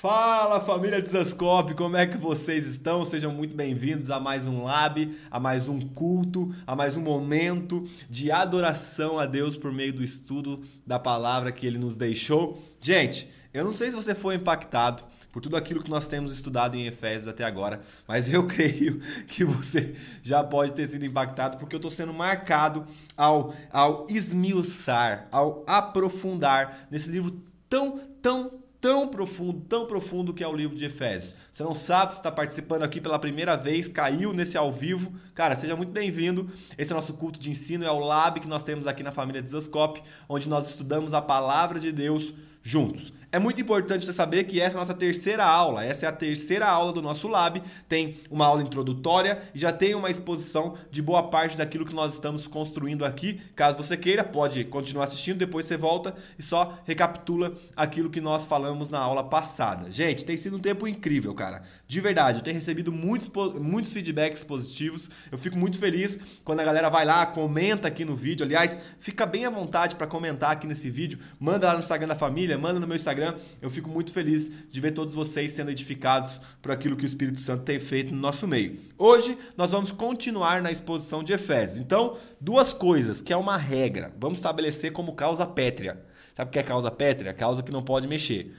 Fala família Desascope, como é que vocês estão? Sejam muito bem-vindos a mais um Lab, a mais um culto, a mais um momento de adoração a Deus por meio do estudo da palavra que ele nos deixou. Gente, eu não sei se você foi impactado por tudo aquilo que nós temos estudado em Efésios até agora, mas eu creio que você já pode ter sido impactado porque eu estou sendo marcado ao, ao esmiuçar, ao aprofundar nesse livro tão, tão, tão profundo, tão profundo que é o livro de Efésios. Você não sabe, se está participando aqui pela primeira vez, caiu nesse ao vivo. Cara, seja muito bem-vindo. Esse é o nosso culto de ensino, é o lab que nós temos aqui na família Desascope, onde nós estudamos a palavra de Deus juntos. É muito importante você saber que essa é a nossa terceira aula. Essa é a terceira aula do nosso lab. Tem uma aula introdutória e já tem uma exposição de boa parte daquilo que nós estamos construindo aqui. Caso você queira, pode continuar assistindo, depois você volta e só recapitula aquilo que nós falamos na aula passada. Gente, tem sido um tempo incrível, cara. De verdade, eu tenho recebido muitos, muitos feedbacks positivos. Eu fico muito feliz quando a galera vai lá, comenta aqui no vídeo. Aliás, fica bem à vontade para comentar aqui nesse vídeo. Manda lá no Instagram da família, manda no meu Instagram. Eu fico muito feliz de ver todos vocês sendo edificados por aquilo que o Espírito Santo tem feito no nosso meio. Hoje nós vamos continuar na exposição de Efésios. Então, duas coisas que é uma regra. Vamos estabelecer como causa pétrea. Sabe o que é causa pétrea? Causa que não pode mexer.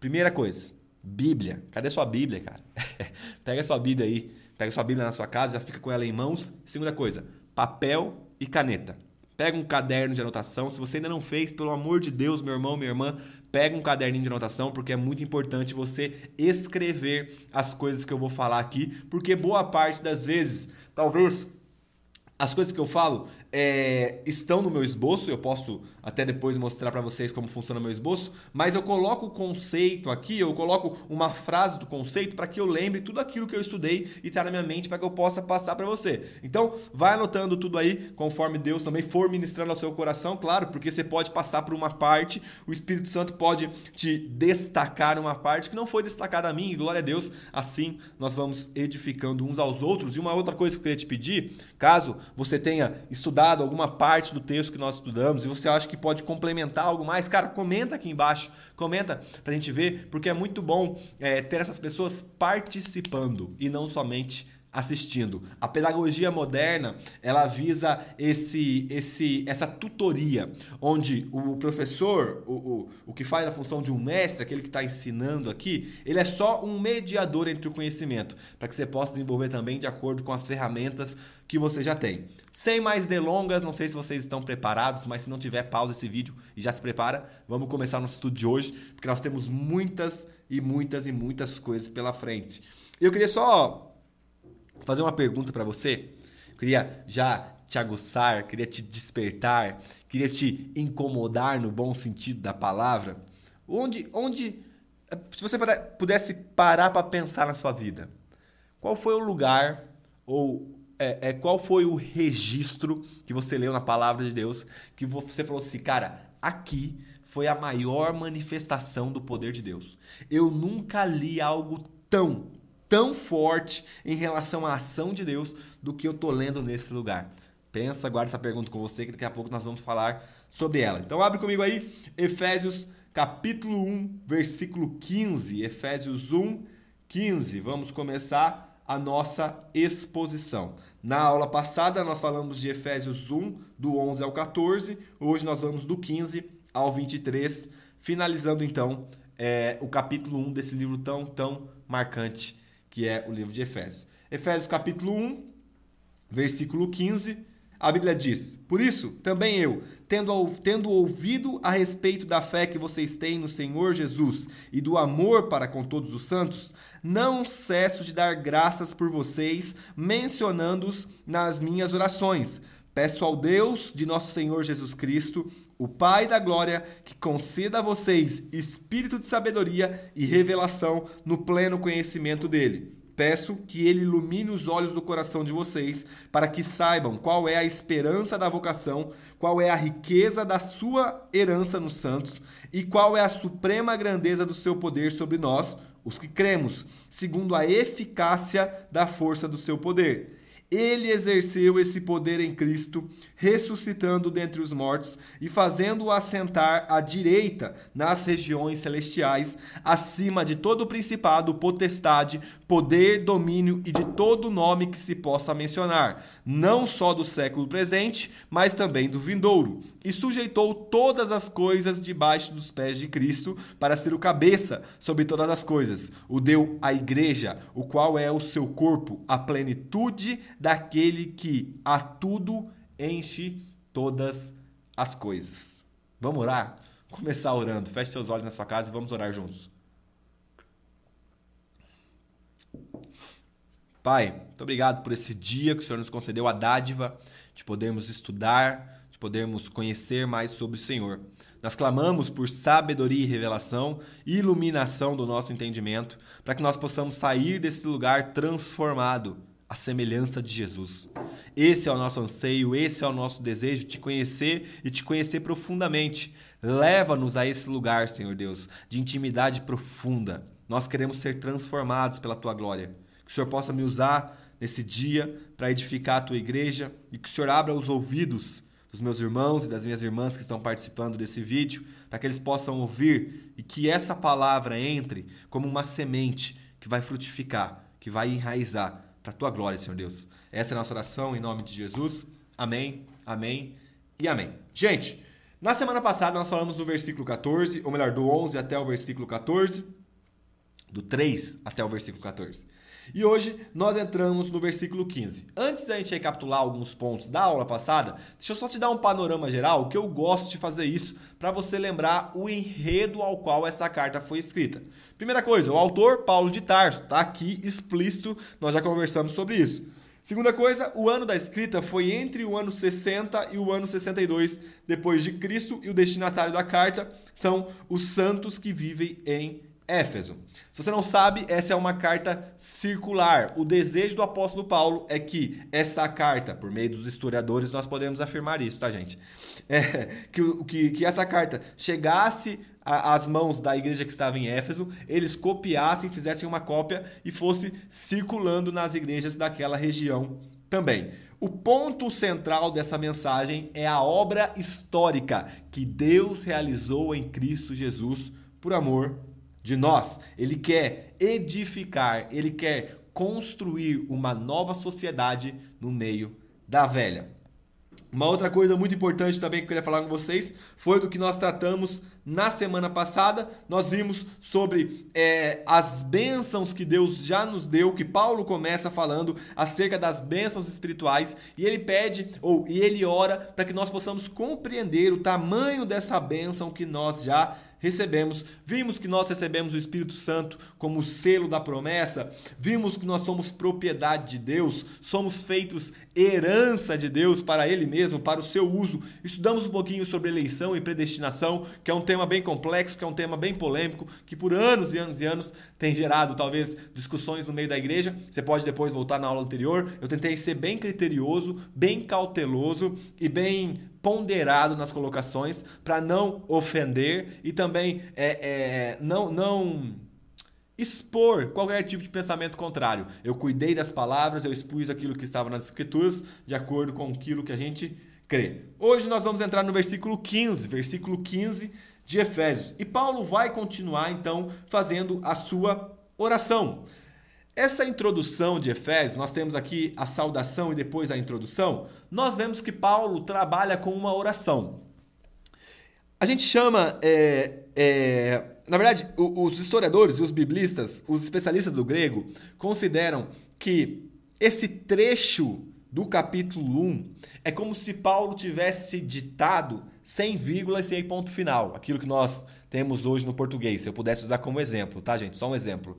Primeira coisa, Bíblia. Cadê sua Bíblia, cara? Pega sua Bíblia aí. Pega sua Bíblia na sua casa, já fica com ela em mãos. Segunda coisa, papel e caneta. Pega um caderno de anotação. Se você ainda não fez, pelo amor de Deus, meu irmão, minha irmã, pega um caderninho de anotação, porque é muito importante você escrever as coisas que eu vou falar aqui, porque boa parte das vezes, talvez as coisas que eu falo é, estão no meu esboço, eu posso até depois mostrar para vocês como funciona o meu esboço, mas eu coloco o conceito aqui, eu coloco uma frase do conceito para que eu lembre tudo aquilo que eu estudei e está na minha mente para que eu possa passar para você. Então, vai anotando tudo aí, conforme Deus também for ministrando ao seu coração, claro, porque você pode passar por uma parte, o Espírito Santo pode te destacar uma parte que não foi destacada a mim, e glória a Deus, assim nós vamos edificando uns aos outros. E uma outra coisa que eu queria te pedir, caso você tenha estudado alguma parte do texto que nós estudamos e você acha que pode complementar algo mais, cara, comenta aqui embaixo, comenta pra gente ver, porque é muito bom é, ter essas pessoas participando e não somente assistindo. A pedagogia moderna, ela visa esse, esse, essa tutoria, onde o professor, o, o, o que faz a função de um mestre, aquele que está ensinando aqui, ele é só um mediador entre o conhecimento, para que você possa desenvolver também de acordo com as ferramentas que você já tem. Sem mais delongas, não sei se vocês estão preparados, mas se não tiver, pausa esse vídeo e já se prepara. Vamos começar nosso estudo de hoje, porque nós temos muitas e muitas e muitas coisas pela frente. Eu queria só fazer uma pergunta para você. Eu queria já te aguçar, queria te despertar, queria te incomodar no bom sentido da palavra. Onde, onde, se você pudesse parar para pensar na sua vida, qual foi o lugar ou é, é, qual foi o registro que você leu na palavra de Deus que você falou assim, cara, aqui foi a maior manifestação do poder de Deus. Eu nunca li algo tão, tão forte em relação à ação de Deus do que eu tô lendo nesse lugar. Pensa, guarda essa pergunta com você que daqui a pouco nós vamos falar sobre ela. Então abre comigo aí Efésios capítulo 1, versículo 15. Efésios 1, 15. Vamos começar a nossa exposição. Na aula passada nós falamos de Efésios 1, do 11 ao 14. Hoje nós vamos do 15 ao 23, finalizando então é, o capítulo 1 desse livro tão, tão marcante que é o livro de Efésios. Efésios capítulo 1, versículo 15, a Bíblia diz: Por isso, também eu, tendo, tendo ouvido a respeito da fé que vocês têm no Senhor Jesus e do amor para com todos os santos, não cesso de dar graças por vocês, mencionando-os nas minhas orações. Peço ao Deus de nosso Senhor Jesus Cristo, o Pai da glória, que conceda a vocês espírito de sabedoria e revelação no pleno conhecimento dele. Peço que ele ilumine os olhos do coração de vocês, para que saibam qual é a esperança da vocação, qual é a riqueza da sua herança nos santos e qual é a suprema grandeza do seu poder sobre nós, os que cremos, segundo a eficácia da força do seu poder Ele exerceu esse poder em Cristo, ressuscitando dentre os mortos e fazendo-o assentar à direita nas regiões celestiais, acima de todo principado, potestade, poder, domínio e de todo nome que se possa mencionar, não só do século presente, mas também do vindouro. E sujeitou todas as coisas debaixo dos pés de Cristo, para ser o cabeça sobre todas as coisas. O deu à igreja, o qual é o seu corpo, a plenitude daquele que a tudo enche todas as coisas. Vamos orar? Começar orando. Feche seus olhos na sua casa e vamos orar juntos. Pai, muito obrigado por esse dia que o Senhor nos concedeu a dádiva de podermos estudar, de podermos conhecer mais sobre o Senhor. Nós clamamos por sabedoria e revelação iluminação do nosso entendimento, para que nós possamos sair desse lugar transformado à semelhança de Jesus. Esse é o nosso anseio, esse é o nosso desejo, te conhecer e te conhecer profundamente. Leva-nos a esse lugar, Senhor Deus, de intimidade profunda. Nós queremos ser transformados pela tua glória. O Senhor possa me usar nesse dia para edificar a tua igreja e que o Senhor abra os ouvidos dos meus irmãos e das minhas irmãs que estão participando desse vídeo, para que eles possam ouvir e que essa palavra entre como uma semente que vai frutificar, que vai enraizar para a tua glória, Senhor Deus. Essa é a nossa oração em nome de Jesus. Amém, amém e amém. Gente, na semana passada nós falamos do versículo 14, ou melhor, do 11 até o versículo 14, do 3 até o versículo 14. E hoje nós entramos no versículo 15. Antes da gente recapitular alguns pontos da aula passada, deixa eu só te dar um panorama geral, que eu gosto de fazer isso para você lembrar o enredo ao qual essa carta foi escrita. Primeira coisa, o autor Paulo de Tarso, está aqui explícito, nós já conversamos sobre isso. Segunda coisa, o ano da escrita foi entre o ano 60 e o ano 62 depois de Cristo e o destinatário da carta são os santos que vivem em Éfeso. Se você não sabe, essa é uma carta circular. O desejo do apóstolo Paulo é que essa carta, por meio dos historiadores, nós podemos afirmar isso, tá, gente? É, que, que, que essa carta chegasse às mãos da igreja que estava em Éfeso, eles copiassem, fizessem uma cópia e fosse circulando nas igrejas daquela região também. O ponto central dessa mensagem é a obra histórica que Deus realizou em Cristo Jesus por amor de nós. Ele quer edificar, ele quer construir uma nova sociedade no meio da velha. Uma outra coisa muito importante também que eu queria falar com vocês foi do que nós tratamos na semana passada. Nós vimos sobre é, as bênçãos que Deus já nos deu, que Paulo começa falando acerca das bênçãos espirituais, e ele pede, ou e ele ora, para que nós possamos compreender o tamanho dessa bênção que nós já recebemos. Vimos que nós recebemos o Espírito Santo como selo da promessa. Vimos que nós somos propriedade de Deus, somos feitos herança de Deus para Ele mesmo, para o seu uso. Estudamos um pouquinho sobre eleição e predestinação, que é um tema bem complexo, que é um tema bem polêmico, que por anos e anos e anos tem gerado talvez discussões no meio da igreja. Você pode depois voltar na aula anterior. Eu tentei ser bem criterioso, bem cauteloso e bem ponderado nas colocações para não ofender e também é, é, não, não expor qualquer tipo de pensamento contrário. Eu cuidei das palavras, eu expus aquilo que estava nas escrituras de acordo com aquilo que a gente crê. Hoje nós vamos entrar no versículo 15, versículo 15 de Efésios. E Paulo vai continuar então fazendo a sua oração. Essa introdução de Efésios, nós temos aqui a saudação e depois a introdução. Nós vemos que Paulo trabalha com uma oração. A gente chama, é, é, na verdade, os historiadores e os biblistas, os especialistas do grego, consideram que esse trecho do capítulo 1 é como se Paulo tivesse ditado sem vírgula e sem ponto final, aquilo que nós temos hoje no português, se eu pudesse usar como exemplo, tá, gente? Só um exemplo.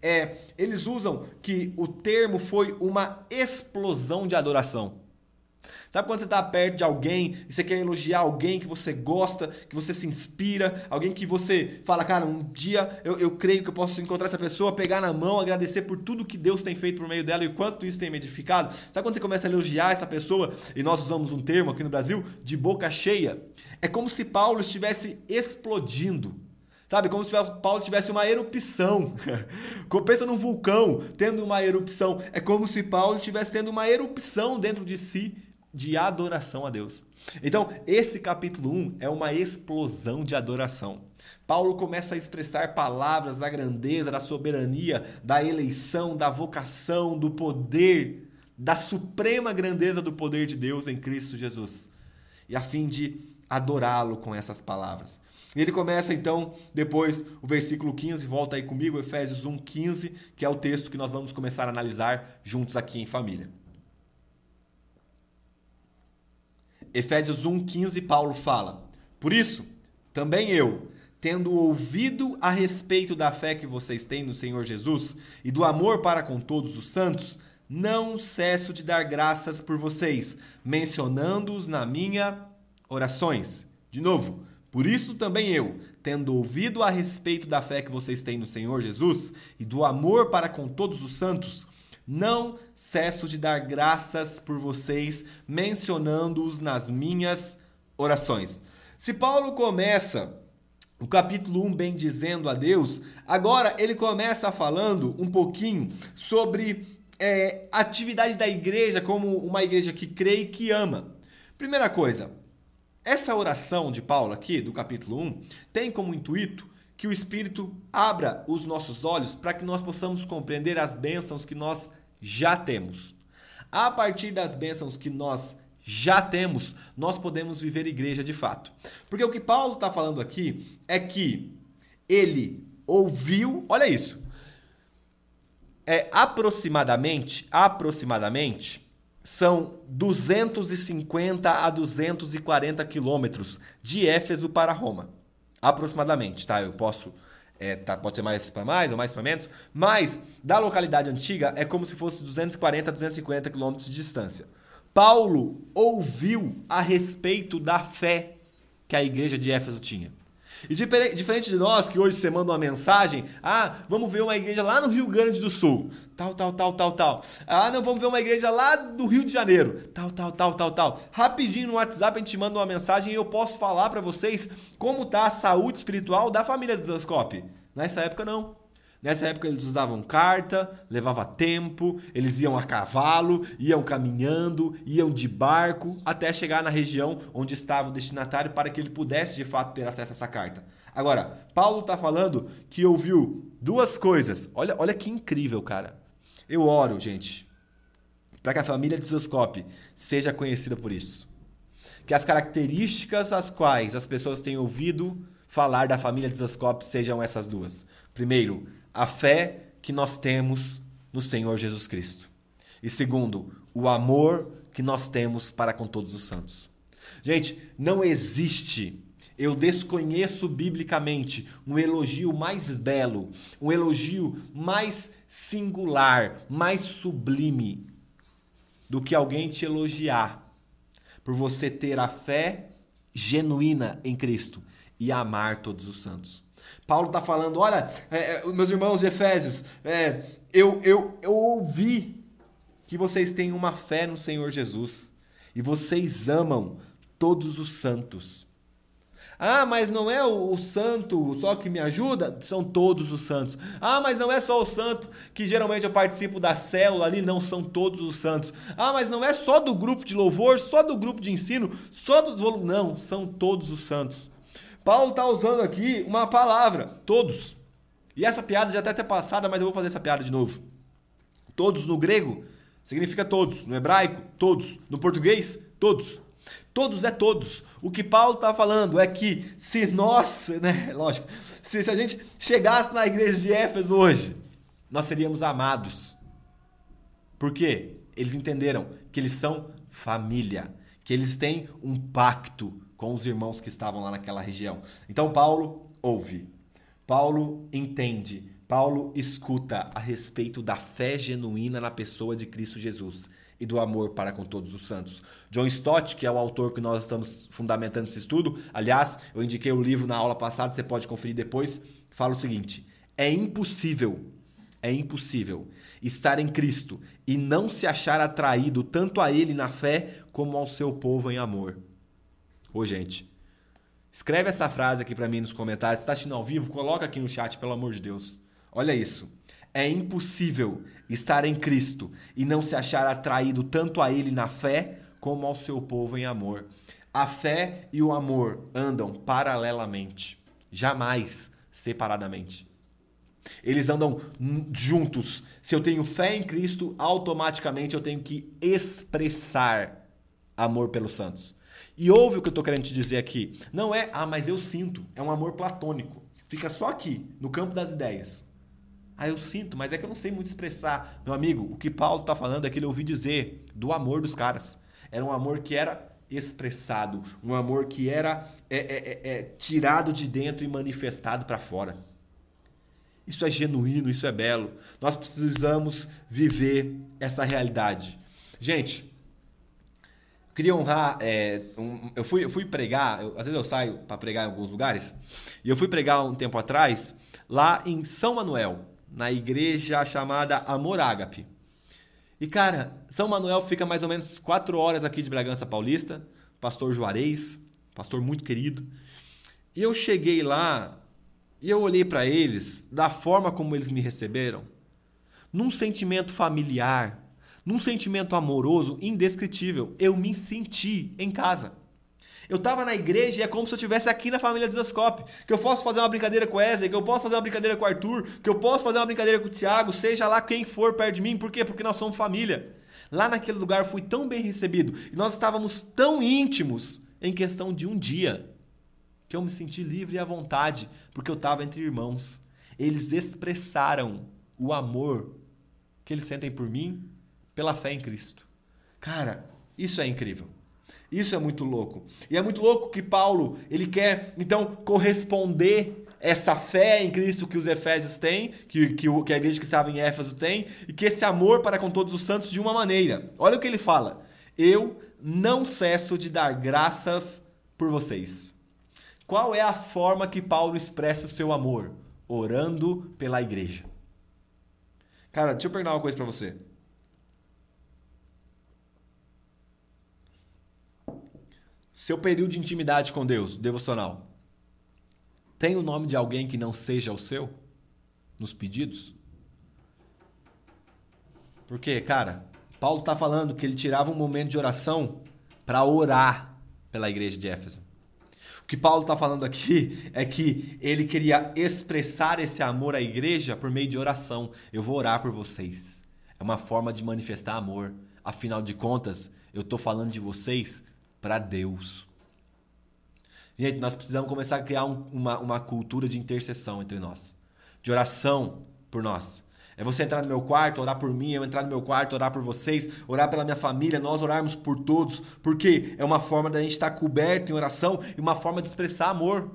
É, eles usam que o termo foi uma explosão de adoração. Sabe quando você está perto de alguém e você quer elogiar alguém que você gosta, que você se inspira, alguém que você fala, cara, um dia eu, eu creio que eu posso encontrar essa pessoa, pegar na mão, agradecer por tudo que Deus tem feito por meio dela e quanto isso tem me edificado? Sabe quando você começa a elogiar essa pessoa, e nós usamos um termo aqui no Brasil, de boca cheia? É como se Paulo estivesse explodindo Sabe, como se Paulo tivesse uma erupção. Pensa num vulcão tendo uma erupção. É como se Paulo estivesse tendo uma erupção dentro de si de adoração a Deus. Então, esse capítulo 1 é uma explosão de adoração. Paulo começa a expressar palavras da grandeza, da soberania, da eleição, da vocação, do poder, da suprema grandeza do poder de Deus em Cristo Jesus. E a fim de adorá-lo com essas palavras. E ele começa então, depois, o versículo 15, volta aí comigo, Efésios 1, 15, que é o texto que nós vamos começar a analisar juntos aqui em família. Efésios 1, 15, Paulo fala: Por isso, também eu, tendo ouvido a respeito da fé que vocês têm no Senhor Jesus e do amor para com todos os santos, não cesso de dar graças por vocês, mencionando-os na minha orações. De novo, por isso também eu, tendo ouvido a respeito da fé que vocês têm no Senhor Jesus e do amor para com todos os santos, não cesso de dar graças por vocês, mencionando-os nas minhas orações. Se Paulo começa o capítulo 1 bem dizendo a Deus, agora ele começa falando um pouquinho sobre é, atividade da igreja como uma igreja que crê e que ama. Primeira coisa, essa oração de Paulo aqui, do capítulo 1, tem como intuito que o Espírito abra os nossos olhos para que nós possamos compreender as bênçãos que nós já temos. A partir das bênçãos que nós já temos, nós podemos viver igreja de fato. Porque o que Paulo está falando aqui é que ele ouviu, olha isso, é aproximadamente, aproximadamente, são 250 a 240 quilômetros de Éfeso para Roma. Aproximadamente, tá? Eu posso. É, tá, pode ser mais para mais ou mais para menos, mas da localidade antiga é como se fosse 240 a 250 quilômetros de distância. Paulo ouviu a respeito da fé que a igreja de Éfeso tinha. E diferente de nós, que hoje você manda uma mensagem, ah, vamos ver uma igreja lá no Rio Grande do Sul, tal, tal, tal, tal, tal. Ah, não, vamos ver uma igreja lá do Rio de Janeiro, tal, tal, tal, tal, tal. Rapidinho no WhatsApp a gente manda uma mensagem e eu posso falar para vocês como tá a saúde espiritual da família de Zascope. Nessa época não. Nessa época eles usavam carta, levava tempo, eles iam a cavalo, iam caminhando, iam de barco até chegar na região onde estava o destinatário para que ele pudesse de fato ter acesso a essa carta. Agora, Paulo está falando que ouviu duas coisas. Olha, olha que incrível, cara. Eu oro, gente, para que a família de Zoscope seja conhecida por isso. Que as características às quais as pessoas têm ouvido falar da família de Zoscope sejam essas duas. Primeiro, a fé que nós temos no Senhor Jesus Cristo. E segundo, o amor que nós temos para com todos os santos. Gente, não existe, eu desconheço biblicamente um elogio mais belo, um elogio mais singular, mais sublime do que alguém te elogiar por você ter a fé genuína em Cristo e amar todos os santos. Paulo está falando: olha, é, é, meus irmãos de Efésios, é, eu, eu, eu ouvi que vocês têm uma fé no Senhor Jesus e vocês amam todos os santos. Ah, mas não é o, o, santo só que me ajuda? São todos os santos. Ah, mas não é só o santo que geralmente eu participo da célula ali? Não, são todos os santos. Ah, mas não é só do grupo de louvor, só do grupo de ensino, só dos Não, são todos os santos. Paulo está usando aqui uma palavra, todos. E essa piada já está até passada, mas eu vou fazer essa piada de novo. Todos no grego significa todos. No hebraico, todos. No português, todos. Todos é todos. O que Paulo está falando é que se nós, né, lógico, se, se a gente chegasse na igreja de Éfeso hoje, nós seríamos amados. Por quê? Eles entenderam que eles são família, que eles têm um pacto, com os irmãos que estavam lá naquela região. Então Paulo ouve, Paulo entende, Paulo escuta a respeito da fé genuína na pessoa de Cristo Jesus e do amor para com todos os santos. John Stott, que é o autor que nós estamos fundamentando esse estudo, aliás, eu indiquei o livro na aula passada, você pode conferir depois, fala o seguinte: é impossível, é impossível estar em Cristo e não se achar atraído tanto a ele na fé como ao seu povo em amor. Ô, gente, Escreve essa frase aqui para mim nos comentários. Se está assistindo ao vivo, coloca aqui no chat, pelo amor de Deus. Olha isso. É impossível estar em Cristo e não se achar atraído tanto a Ele na fé como ao seu povo em amor. A fé e o amor andam paralelamente, jamais separadamente. Eles andam juntos. Se eu tenho fé em Cristo, automaticamente eu tenho que expressar amor pelos santos. E ouve o que eu estou querendo te dizer aqui. Não é, ah, mas eu sinto. É um amor platônico. Fica só aqui, no campo das ideias. Ah, eu sinto, mas é que eu não sei muito expressar. Meu amigo, o que Paulo está falando é que ele ouviu dizer do amor dos caras. Era um amor que era expressado, um amor que era é, é, é, é tirado de dentro e manifestado para fora. Isso é genuíno, isso é belo. Nós precisamos viver essa realidade. Gente, queria honrar. É, um, eu, fui, eu fui pregar, eu, às vezes eu saio para pregar em alguns lugares, e eu fui pregar um tempo atrás lá em São Manuel, na igreja chamada Amor Ágape. E cara, São Manuel fica mais ou menos quatro horas aqui de Bragança Paulista, pastor Juarez, pastor muito querido. E eu cheguei lá e eu olhei para eles da forma como eles me receberam, num sentimento familiar, num sentimento amoroso indescritível. Eu me senti em casa. Eu estava na igreja e é como se eu estivesse aqui na família Desascope. Que eu posso fazer uma brincadeira com Wesley, que eu posso fazer uma brincadeira com Arthur, que eu posso fazer uma brincadeira com o Thiago, seja lá quem for perto de mim. Por quê? Porque nós somos família. Lá naquele lugar eu fui tão bem recebido e nós estávamos tão íntimos em questão de um dia que eu me senti livre e à vontade, porque eu estava entre irmãos. Eles expressaram o amor que eles sentem por mim pela fé em Cristo. Cara, isso é incrível. Isso é muito louco. E é muito louco que Paulo, ele quer então corresponder essa fé em Cristo que os Efésios têm, que, que, que a igreja que estava em Éfeso tem, e que esse amor para com todos os santos de uma maneira. Olha o que ele fala. Eu não cesso de dar graças por vocês. Qual é a forma que Paulo expressa o seu amor? Orando pela igreja. Cara, deixa eu perguntar uma coisa para você. Seu período de intimidade com Deus, devocional, tem o nome de alguém que não seja o seu? Nos pedidos? Porque, cara, Paulo está falando que ele tirava um momento de oração para orar pela igreja de Éfeso. O que Paulo está falando aqui é que ele queria expressar esse amor à igreja por meio de oração. Eu vou orar por vocês. É uma forma de manifestar amor. Afinal de contas, eu estou falando de vocês para Deus. Gente, nós precisamos começar a criar um, uma, uma cultura de intercessão entre nós, de oração por nós. É você entrar no meu quarto, orar por mim, eu entrar no meu quarto, orar por vocês, orar pela minha família, nós orarmos por todos, porque é uma forma da gente estar coberto em oração e uma forma de expressar amor.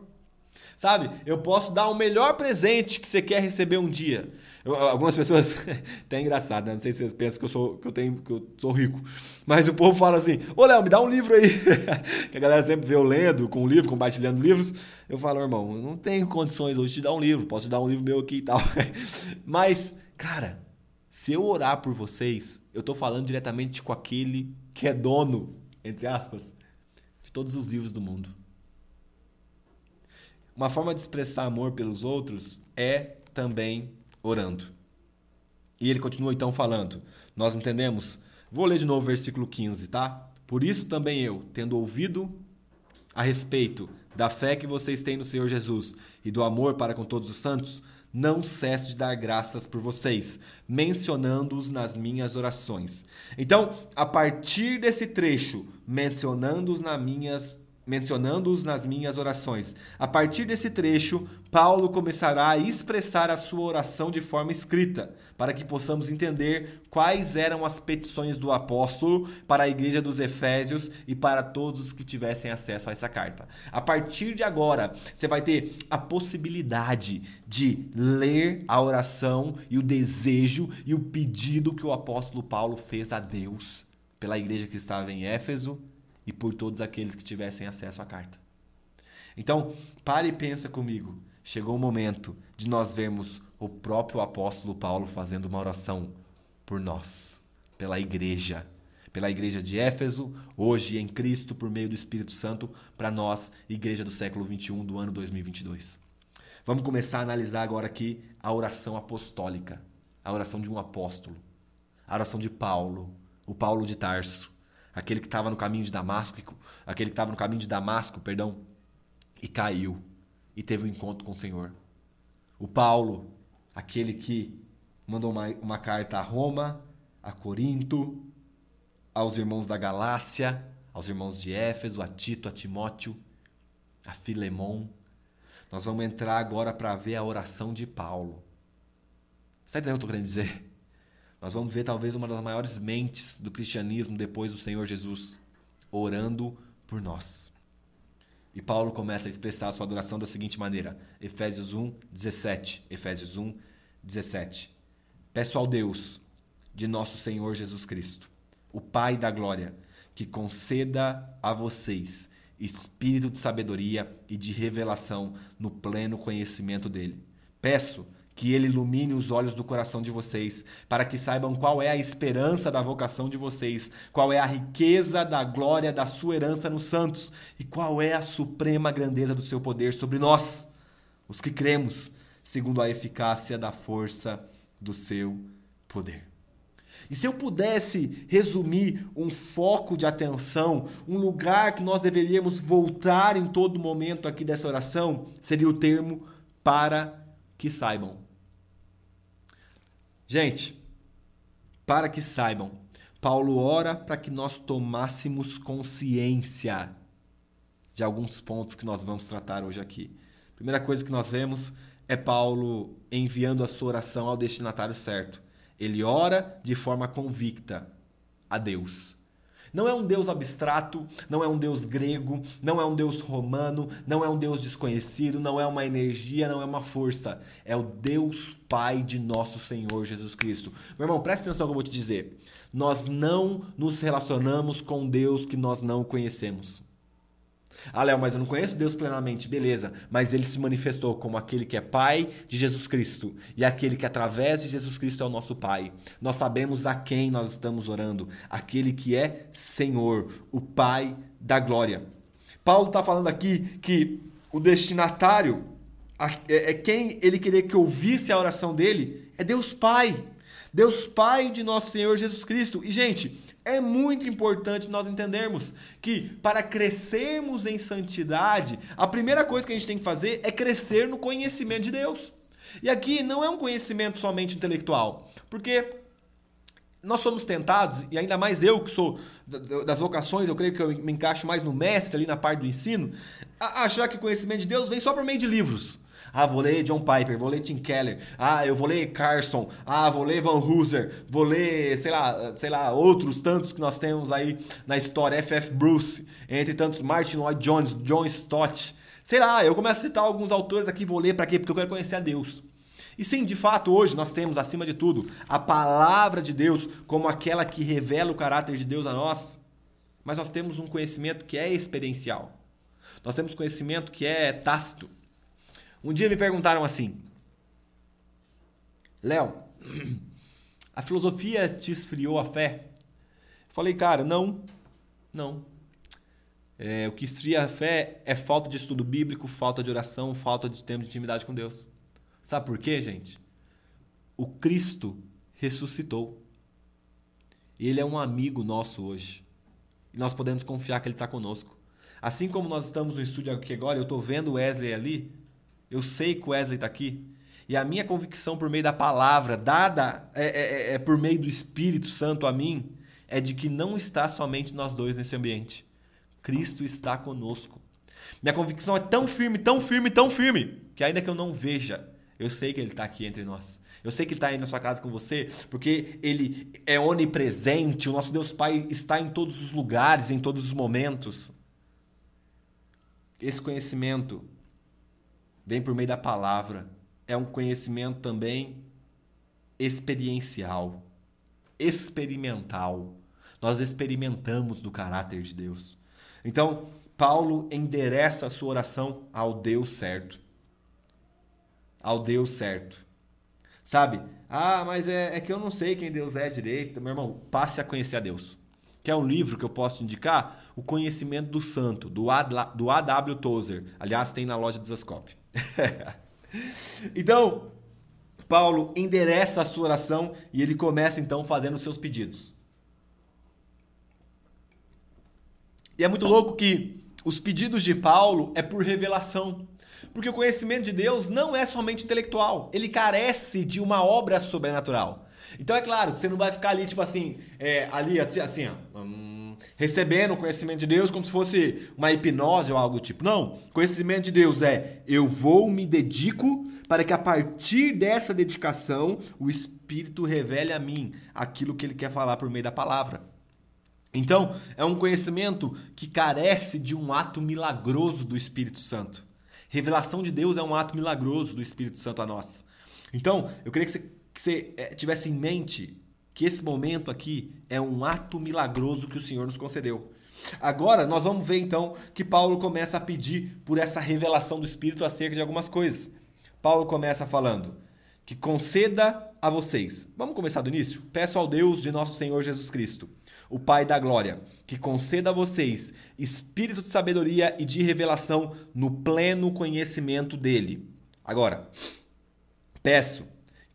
Sabe? Eu posso dar o melhor presente que você quer receber um dia. Algumas pessoas, até é engraçado, né? Não sei se vocês pensam que eu sou que eu tenho que eu sou rico, mas o povo fala assim: "Ô Léo, me dá um livro aí". que a galera sempre vê eu lendo com um livro, compartilhando livros. Eu falo, irmão, eu não tenho condições hoje de te dar um livro, posso te dar um livro meu aqui e tal. mas, cara, se eu orar por vocês, eu tô falando diretamente com aquele que é dono, entre aspas, de todos os livros do mundo. Uma forma de expressar amor pelos outros é também orando. E ele continua então falando. Nós entendemos? Vou ler de novo o versículo 15, tá? Por isso também eu, tendo ouvido a respeito da fé que vocês têm no Senhor Jesus e do amor para com todos os santos, não cesso de dar graças por vocês, mencionando-os nas minhas orações. Então, a partir desse trecho, mencionando-os nas minhas mencionando-os nas minhas orações. A partir desse trecho, Paulo começará a expressar a sua oração de forma escrita, para que possamos entender quais eram as petições do apóstolo para a igreja dos Efésios e para todos os que tivessem acesso a essa carta. A partir de agora, você vai ter a possibilidade de ler a oração e o desejo e o pedido que o apóstolo Paulo fez a Deus pela igreja que estava em Éfeso e por todos aqueles que tivessem acesso à carta. Então, pare e pensa comigo. Chegou o momento de nós vermos o próprio apóstolo Paulo fazendo uma oração por nós, pela igreja, pela igreja de Éfeso, hoje em Cristo, por meio do Espírito Santo, para nós, igreja do século 21 do ano 2022. Vamos começar a analisar agora aqui a oração apostólica, a oração de um apóstolo, a oração de Paulo, o Paulo de Tarso, aquele que estava no caminho de Damasco, aquele que estava no caminho de Damasco, perdão, e caiu e teve um encontro com o Senhor. O Paulo, aquele que mandou uma, uma carta a Roma, a Corinto, aos irmãos da Galácia, aos irmãos de Éfeso, a Tito, a Timóteo, a Filemon. Nós vamos entrar agora para ver a oração de Paulo. Sabe o que eu estou querendo dizer? Nós vamos ver talvez uma das maiores mentes do cristianismo depois do Senhor Jesus orando por nós. E Paulo começa a expressar a sua adoração da seguinte maneira: Efésios 1, 17. Efésios 1, 17. Peço ao Deus de nosso Senhor Jesus Cristo, o Pai da glória, que conceda a vocês espírito de sabedoria e de revelação no pleno conhecimento dele. Peço que ele ilumine os olhos do coração de vocês, para que saibam qual é a esperança da vocação de vocês, qual é a riqueza da glória da sua herança nos santos e qual é a suprema grandeza do seu poder sobre nós, os que cremos, segundo a eficácia da força do seu poder. E se eu pudesse resumir um foco de atenção, um lugar que nós deveríamos voltar em todo momento aqui dessa oração, seria o termo para que saibam. Gente, para que saibam, Paulo ora para que nós tomássemos consciência de alguns pontos que nós vamos tratar hoje aqui. Primeira coisa que nós vemos é Paulo enviando a sua oração ao destinatário certo. Ele ora de forma convicta a Deus. Não é um Deus abstrato, não é um Deus grego, não é um Deus romano, não é um Deus desconhecido, não é uma energia, não é uma força. É o Deus Pai de nosso Senhor Jesus Cristo. Meu irmão, presta atenção que eu vou te dizer. Nós não nos relacionamos com Deus que nós não conhecemos. Ah, Léo, mas eu não conheço Deus plenamente, beleza. Mas ele se manifestou como aquele que é Pai de Jesus Cristo e aquele que, através de Jesus Cristo, é o nosso Pai. Nós sabemos a quem nós estamos orando, aquele que é Senhor, o Pai da glória. Paulo está falando aqui que o destinatário, é, é quem ele queria que ouvisse a oração dele, é Deus Pai. Deus Pai de nosso Senhor Jesus Cristo. E, gente, é muito importante nós entendermos que para crescermos em santidade, a primeira coisa que a gente tem que fazer é crescer no conhecimento de Deus. E aqui não é um conhecimento somente intelectual, porque nós somos tentados, e ainda mais eu que sou das vocações, eu creio que eu me encaixo mais no mestre ali na parte do ensino, a achar que o conhecimento de Deus vem só por meio de livros. Ah, vou ler John Piper, vou ler Tim Keller. Ah, eu vou ler Carson. Ah, vou ler Van Hooser. Vou ler, sei lá, sei lá, outros tantos que nós temos aí na história. F.F. Bruce, entre tantos Martin Lloyd Jones, John Stott. Sei lá, eu começo a citar alguns autores aqui, vou ler para quê? Porque eu quero conhecer a Deus. E sim, de fato, hoje nós temos, acima de tudo, a palavra de Deus como aquela que revela o caráter de Deus a nós. Mas nós temos um conhecimento que é experiencial. Nós temos conhecimento que é tácito. Um dia me perguntaram assim: Léo, a filosofia te esfriou a fé? falei, cara, não, não. É, o que esfria a fé é falta de estudo bíblico, falta de oração, falta de tempo de intimidade com Deus. Sabe por quê, gente? O Cristo ressuscitou. Ele é um amigo nosso hoje. E nós podemos confiar que Ele está conosco. Assim como nós estamos no estúdio aqui agora, eu estou vendo o Wesley ali, eu sei que o Wesley está aqui. E a minha convicção por meio da palavra, dada é, é, é, é, por meio do Espírito Santo a mim, é de que não está somente nós dois nesse ambiente. Cristo está conosco. Minha convicção é tão firme, tão firme, tão firme, que ainda que eu não veja, eu sei que Ele está aqui entre nós. Eu sei que Ele está aí na sua casa com você, porque Ele é onipresente, o nosso Deus Pai está em todos os lugares, em todos os momentos. Esse conhecimento vem por meio da palavra. É um conhecimento também experiencial, experimental. Nós experimentamos do caráter de Deus. Então, Paulo endereça a sua oração ao Deus certo. Ao Deus certo. Sabe? Ah, mas é, é que eu não sei quem Deus é direito. Meu irmão, passe a conhecer a Deus. Quer um livro que eu posso indicar? O Conhecimento do Santo, do A.W. Tozer. Aliás, tem na loja do Zascope. então, Paulo endereça a sua oração e ele começa então fazendo os seus pedidos. E é muito louco que os pedidos de Paulo é por revelação. Porque o conhecimento de Deus não é somente intelectual, ele carece de uma obra sobrenatural. Então é claro que você não vai ficar ali, tipo assim, é, ali assim, ó, hum, recebendo o conhecimento de Deus como se fosse uma hipnose ou algo do tipo. Não, conhecimento de Deus é eu vou me dedico para que a partir dessa dedicação o Espírito revele a mim aquilo que ele quer falar por meio da palavra. Então, é um conhecimento que carece de um ato milagroso do Espírito Santo. Revelação de Deus é um ato milagroso do Espírito Santo a nós. Então, eu queria que você, que você é, tivesse em mente que esse momento aqui é um ato milagroso que o Senhor nos concedeu. Agora, nós vamos ver então que Paulo começa a pedir por essa revelação do Espírito acerca de algumas coisas. Paulo começa falando que conceda a vocês. Vamos começar do início? Peço ao Deus de nosso Senhor Jesus Cristo o Pai da glória, que conceda a vocês espírito de sabedoria e de revelação no pleno conhecimento dele. Agora, peço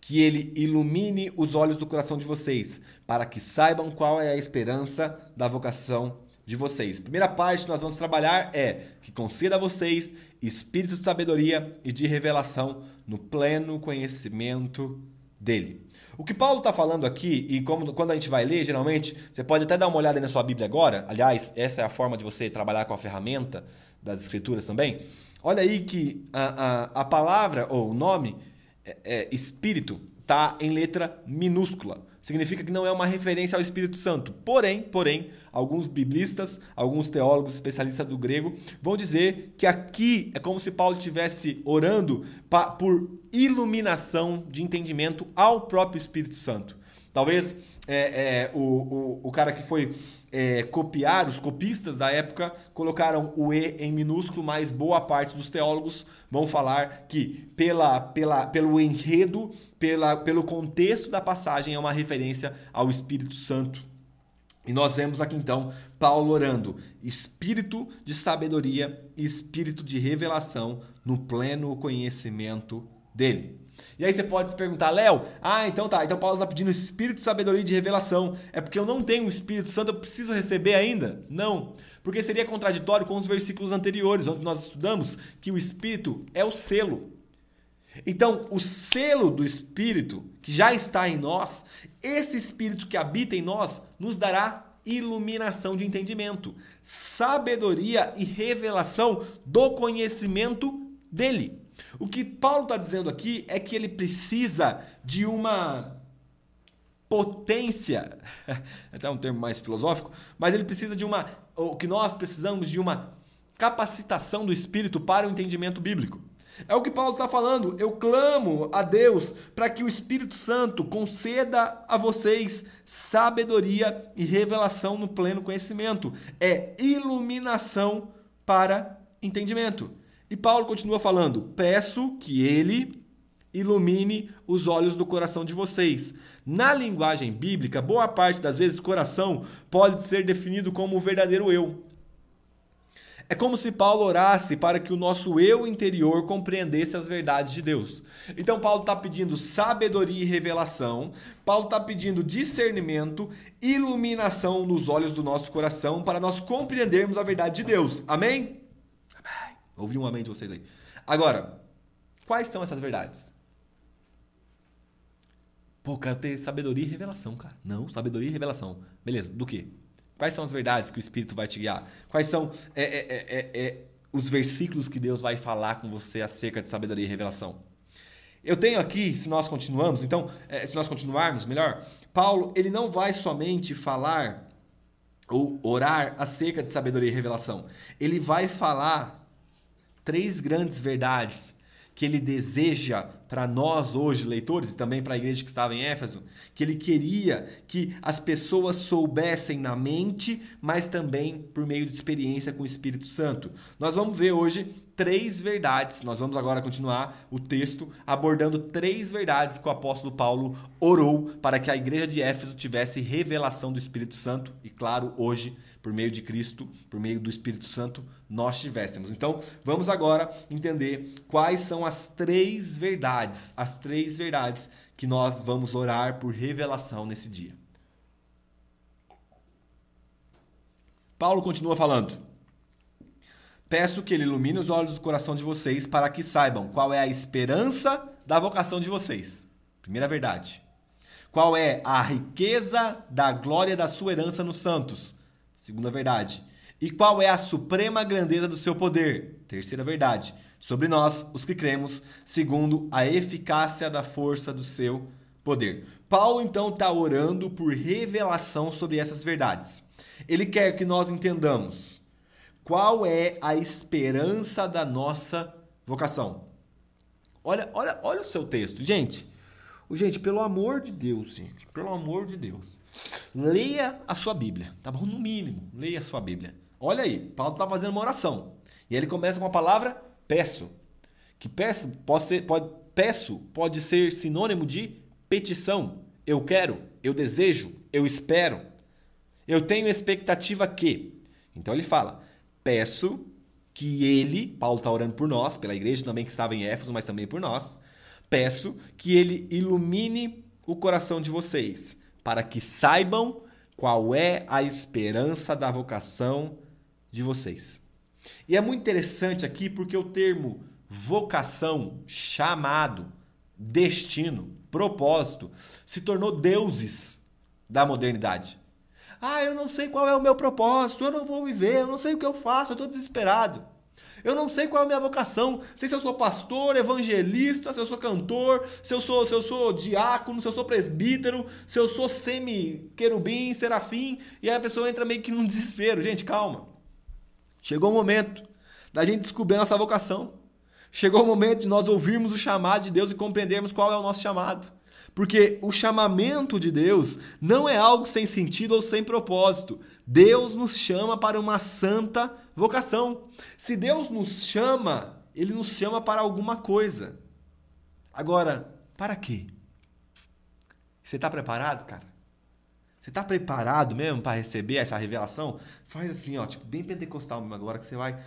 que ele ilumine os olhos do coração de vocês, para que saibam qual é a esperança da vocação de vocês. Primeira parte que nós vamos trabalhar é que conceda a vocês espírito de sabedoria e de revelação no pleno conhecimento dele. O que Paulo está falando aqui, e como, quando a gente vai ler, geralmente, você pode até dar uma olhada na sua Bíblia agora. Aliás, essa é a forma de você trabalhar com a ferramenta das Escrituras também. Olha aí que a, a, a palavra, ou o nome, é, é, Espírito, está em letra minúscula significa que não é uma referência ao Espírito Santo. Porém, porém, alguns biblistas, alguns teólogos especialistas do grego vão dizer que aqui é como se Paulo estivesse orando por iluminação de entendimento ao próprio Espírito Santo. Talvez é, é, o, o, o cara que foi é, copiar, os copistas da época colocaram o E em minúsculo, mas boa parte dos teólogos vão falar que pela, pela, pelo enredo, pela, pelo contexto da passagem é uma referência ao Espírito Santo. E nós vemos aqui então Paulo orando, espírito de sabedoria espírito de revelação no pleno conhecimento dele. E aí você pode se perguntar, Léo, ah, então tá, então Paulo está pedindo espírito de sabedoria e de revelação. É porque eu não tenho o Espírito Santo, eu preciso receber ainda? Não. Porque seria contraditório com os versículos anteriores, onde nós estudamos que o Espírito é o selo. Então, o selo do Espírito, que já está em nós, esse Espírito que habita em nós, nos dará iluminação de entendimento, sabedoria e revelação do conhecimento dele. O que Paulo está dizendo aqui é que ele precisa de uma potência, até um termo mais filosófico, mas ele precisa de uma, o que nós precisamos de uma capacitação do Espírito para o entendimento bíblico. É o que Paulo está falando. Eu clamo a Deus para que o Espírito Santo conceda a vocês sabedoria e revelação no pleno conhecimento. É iluminação para entendimento. E Paulo continua falando: Peço que ele ilumine os olhos do coração de vocês. Na linguagem bíblica, boa parte das vezes, coração pode ser definido como o verdadeiro eu. É como se Paulo orasse para que o nosso eu interior compreendesse as verdades de Deus. Então, Paulo está pedindo sabedoria e revelação, Paulo está pedindo discernimento, iluminação nos olhos do nosso coração para nós compreendermos a verdade de Deus. Amém? Ouvi um amém de vocês aí. Agora, quais são essas verdades? Pô, quero ter sabedoria e revelação, cara. Não, sabedoria e revelação. Beleza, do que? Quais são as verdades que o Espírito vai te guiar? Quais são é, é, é, é, os versículos que Deus vai falar com você acerca de sabedoria e revelação? Eu tenho aqui, se nós continuamos, então, é, se nós continuarmos, melhor, Paulo, ele não vai somente falar ou orar acerca de sabedoria e revelação. Ele vai falar três grandes verdades que ele deseja para nós hoje, leitores, e também para a igreja que estava em Éfeso, que ele queria que as pessoas soubessem na mente, mas também por meio de experiência com o Espírito Santo. Nós vamos ver hoje três verdades. Nós vamos agora continuar o texto abordando três verdades que o apóstolo Paulo orou para que a igreja de Éfeso tivesse revelação do Espírito Santo e, claro, hoje por meio de Cristo, por meio do Espírito Santo, nós tivéssemos. Então, vamos agora entender quais são as três verdades, as três verdades que nós vamos orar por revelação nesse dia. Paulo continua falando: Peço que ele ilumine os olhos do coração de vocês para que saibam qual é a esperança da vocação de vocês. Primeira verdade. Qual é a riqueza da glória da sua herança nos santos? Segunda verdade. E qual é a suprema grandeza do seu poder? Terceira verdade. Sobre nós, os que cremos, segundo a eficácia da força do seu poder. Paulo então está orando por revelação sobre essas verdades. Ele quer que nós entendamos qual é a esperança da nossa vocação. Olha, olha, olha o seu texto, gente. Gente, pelo amor de Deus, gente, pelo amor de Deus. Leia a sua Bíblia, tá bom? No mínimo, leia a sua Bíblia. Olha aí, Paulo está fazendo uma oração. E ele começa com a palavra peço. Que peço pode ser, pode, peço pode ser sinônimo de petição. Eu quero, eu desejo, eu espero. Eu tenho expectativa que. Então ele fala: peço que ele, Paulo está orando por nós, pela igreja também que estava em Éfeso, mas também por nós. Peço que ele ilumine o coração de vocês para que saibam qual é a esperança da vocação de vocês. E é muito interessante aqui porque o termo vocação, chamado, destino, propósito se tornou deuses da modernidade. Ah, eu não sei qual é o meu propósito, eu não vou viver, eu não sei o que eu faço, eu estou desesperado. Eu não sei qual é a minha vocação. Não sei se eu sou pastor, evangelista, se eu sou cantor, se eu sou, se eu sou diácono, se eu sou presbítero, se eu sou semi-querubim, serafim. E aí a pessoa entra meio que num desespero. Gente, calma. Chegou o momento da gente descobrir a nossa vocação. Chegou o momento de nós ouvirmos o chamado de Deus e compreendermos qual é o nosso chamado. Porque o chamamento de Deus não é algo sem sentido ou sem propósito. Deus nos chama para uma santa vocação. Se Deus nos chama, ele nos chama para alguma coisa. Agora, para quê? Você está preparado, cara? Você está preparado mesmo para receber essa revelação? Faz assim, ó, tipo, bem pentecostal mesmo agora que você vai.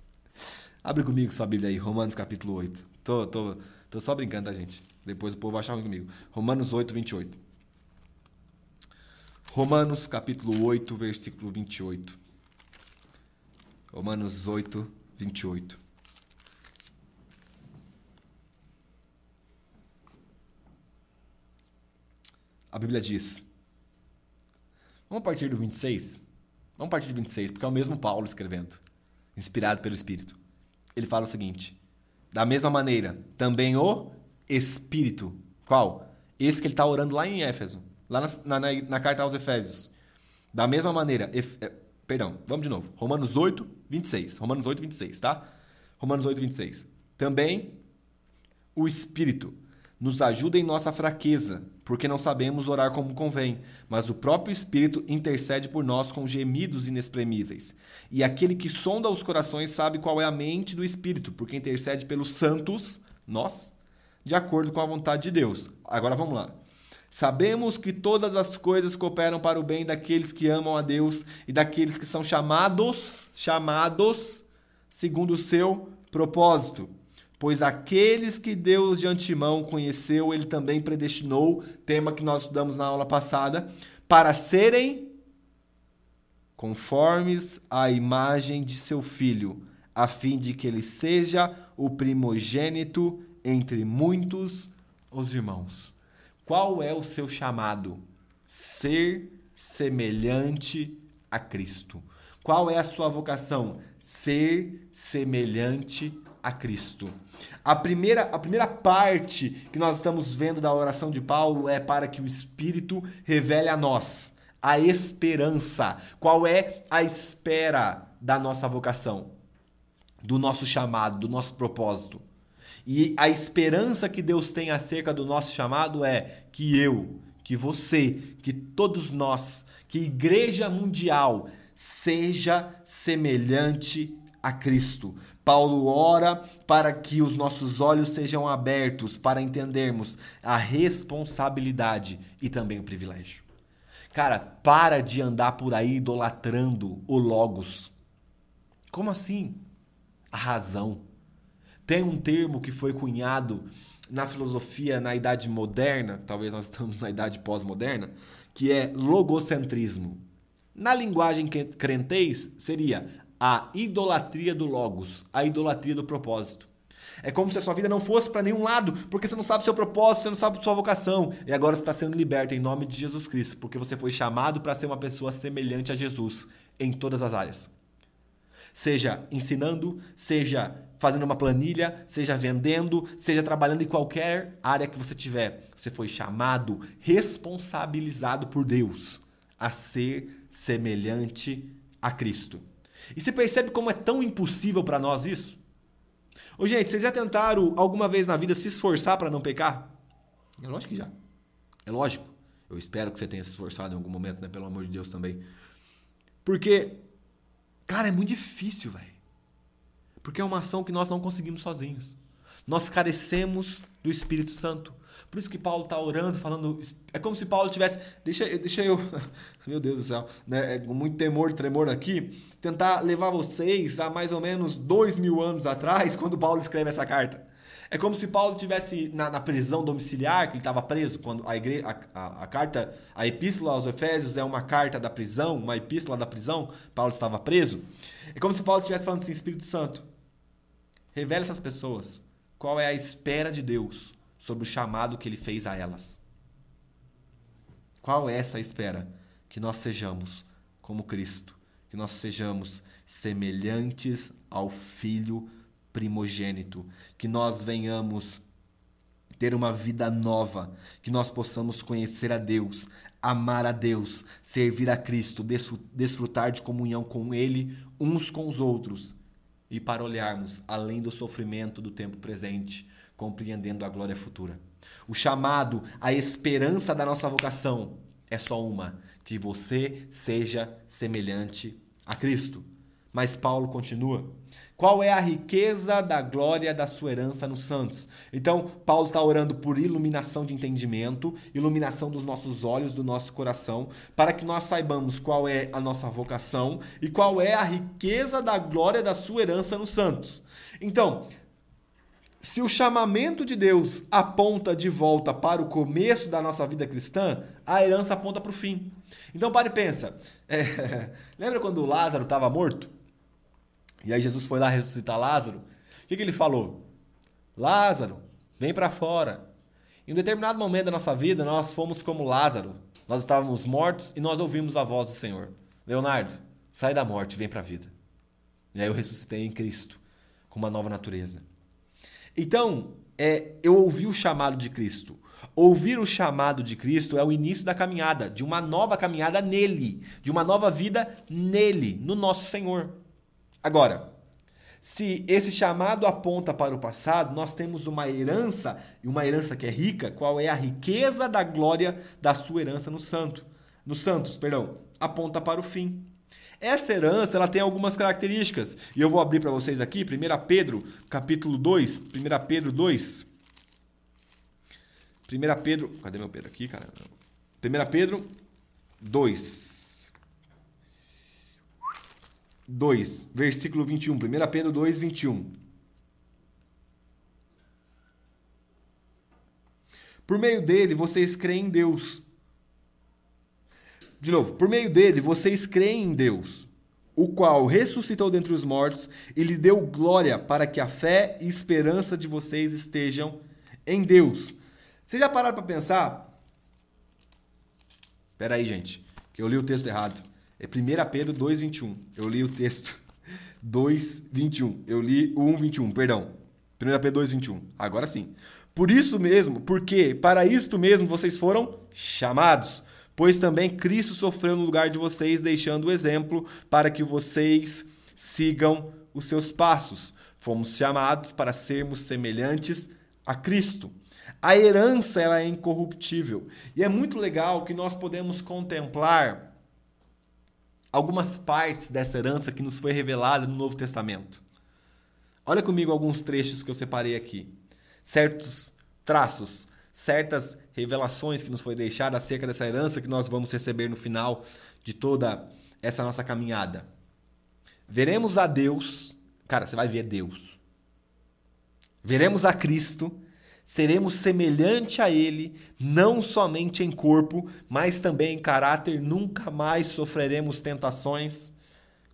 Abre comigo sua Bíblia aí, Romanos capítulo 8. Tô, tô, tô só brincando, tá, gente? Depois o povo vai achar ruim comigo. Romanos 8, 28. Romanos capítulo 8, versículo 28. Romanos 8, 28. A Bíblia diz. Vamos partir do 26? Vamos partir do 26, porque é o mesmo Paulo escrevendo, inspirado pelo Espírito. Ele fala o seguinte: Da mesma maneira, também o Espírito. Qual? Esse que ele está orando lá em Éfeso, lá na, na, na carta aos Efésios. Da mesma maneira, é, Perdão, vamos de novo. Romanos 8, 26. Romanos 8, 26, tá? Romanos 8, 26. Também o Espírito nos ajuda em nossa fraqueza, porque não sabemos orar como convém, mas o próprio Espírito intercede por nós com gemidos inexprimíveis. E aquele que sonda os corações sabe qual é a mente do Espírito, porque intercede pelos santos, nós, de acordo com a vontade de Deus. Agora vamos lá. Sabemos que todas as coisas cooperam para o bem daqueles que amam a Deus e daqueles que são chamados, chamados segundo o seu propósito. Pois aqueles que Deus de antemão conheceu, ele também predestinou, tema que nós estudamos na aula passada, para serem conformes à imagem de seu filho, a fim de que ele seja o primogênito entre muitos os irmãos. Qual é o seu chamado? Ser semelhante a Cristo. Qual é a sua vocação? Ser semelhante a Cristo. A primeira, a primeira parte que nós estamos vendo da oração de Paulo é para que o Espírito revele a nós a esperança. Qual é a espera da nossa vocação? Do nosso chamado, do nosso propósito. E a esperança que Deus tem acerca do nosso chamado é que eu, que você, que todos nós, que igreja mundial seja semelhante a Cristo. Paulo ora para que os nossos olhos sejam abertos para entendermos a responsabilidade e também o privilégio. Cara, para de andar por aí idolatrando o Logos. Como assim? A razão. Tem um termo que foi cunhado na filosofia na idade moderna, talvez nós estamos na idade pós-moderna, que é logocentrismo. Na linguagem crentez, seria a idolatria do logos, a idolatria do propósito. É como se a sua vida não fosse para nenhum lado, porque você não sabe o seu propósito, você não sabe a sua vocação. E agora você está sendo liberto em nome de Jesus Cristo, porque você foi chamado para ser uma pessoa semelhante a Jesus em todas as áreas. Seja ensinando, seja fazendo uma planilha, seja vendendo, seja trabalhando em qualquer área que você tiver. Você foi chamado, responsabilizado por Deus a ser semelhante a Cristo. E você percebe como é tão impossível para nós isso? Ô, gente, vocês já tentaram alguma vez na vida se esforçar para não pecar? É lógico que já. É lógico. Eu espero que você tenha se esforçado em algum momento, né? Pelo amor de Deus também. Porque Cara, é muito difícil, velho. Porque é uma ação que nós não conseguimos sozinhos. Nós carecemos do Espírito Santo. Por isso que Paulo está orando, falando. É como se Paulo tivesse. Deixa, deixa eu. Meu Deus do céu. Né, é, com muito temor e tremor aqui. Tentar levar vocês a mais ou menos dois mil anos atrás, quando Paulo escreve essa carta. É como se Paulo tivesse na, na prisão domiciliar, que ele estava preso, quando a, igreja, a, a, a, carta, a epístola aos Efésios é uma carta da prisão, uma epístola da prisão, Paulo estava preso. É como se Paulo estivesse falando assim, Espírito Santo, revela essas pessoas. Qual é a espera de Deus sobre o chamado que ele fez a elas. Qual é essa espera? Que nós sejamos como Cristo, que nós sejamos semelhantes ao Filho primogênito, que nós venhamos ter uma vida nova, que nós possamos conhecer a Deus, amar a Deus, servir a Cristo, desfrutar de comunhão com Ele, uns com os outros, e para olharmos além do sofrimento do tempo presente, compreendendo a glória futura. O chamado, a esperança da nossa vocação é só uma: que você seja semelhante a Cristo. Mas Paulo continua. Qual é a riqueza da glória da sua herança nos santos? Então, Paulo está orando por iluminação de entendimento, iluminação dos nossos olhos, do nosso coração, para que nós saibamos qual é a nossa vocação e qual é a riqueza da glória da sua herança nos santos. Então, se o chamamento de Deus aponta de volta para o começo da nossa vida cristã, a herança aponta para o fim. Então, pare e pensa. É, lembra quando Lázaro estava morto? E aí Jesus foi lá ressuscitar Lázaro. O que, que ele falou? Lázaro, vem para fora. Em um determinado momento da nossa vida, nós fomos como Lázaro. Nós estávamos mortos e nós ouvimos a voz do Senhor. Leonardo, sai da morte, vem para a vida. E aí eu ressuscitei em Cristo, com uma nova natureza. Então, é, eu ouvi o chamado de Cristo. Ouvir o chamado de Cristo é o início da caminhada, de uma nova caminhada nele, de uma nova vida nele, no nosso Senhor. Agora, se esse chamado aponta para o passado, nós temos uma herança, e uma herança que é rica, qual é a riqueza da glória da sua herança no santo? No santos, perdão, aponta para o fim. Essa herança, ela tem algumas características, e eu vou abrir para vocês aqui, 1 Pedro, capítulo 2, 1 Pedro 2. 1 Pedro, cadê meu Pedro aqui, cara? 1 Pedro 2. 2, versículo 21. 1 Pedro 2, 21. Por meio dele, vocês creem em Deus. De novo, por meio dele, vocês creem em Deus, o qual ressuscitou dentre os mortos e lhe deu glória para que a fé e esperança de vocês estejam em Deus. Vocês já pararam para pensar? Espera aí, gente, que eu li o texto errado. É 1 Pedro 2,21. Eu li o texto 2,21. Eu li o 1,21, perdão. 1 Pedro 2,21. Agora sim. Por isso mesmo, porque para isto mesmo vocês foram chamados, pois também Cristo sofreu no lugar de vocês, deixando o exemplo para que vocês sigam os seus passos. Fomos chamados para sermos semelhantes a Cristo. A herança ela é incorruptível. E é muito legal que nós podemos contemplar algumas partes dessa herança que nos foi revelada no Novo Testamento. Olha comigo alguns trechos que eu separei aqui. Certos traços, certas revelações que nos foi deixada acerca dessa herança que nós vamos receber no final de toda essa nossa caminhada. Veremos a Deus, cara, você vai ver Deus. Veremos a Cristo, seremos semelhante a Ele, não somente em corpo, mas também em caráter, nunca mais sofreremos tentações.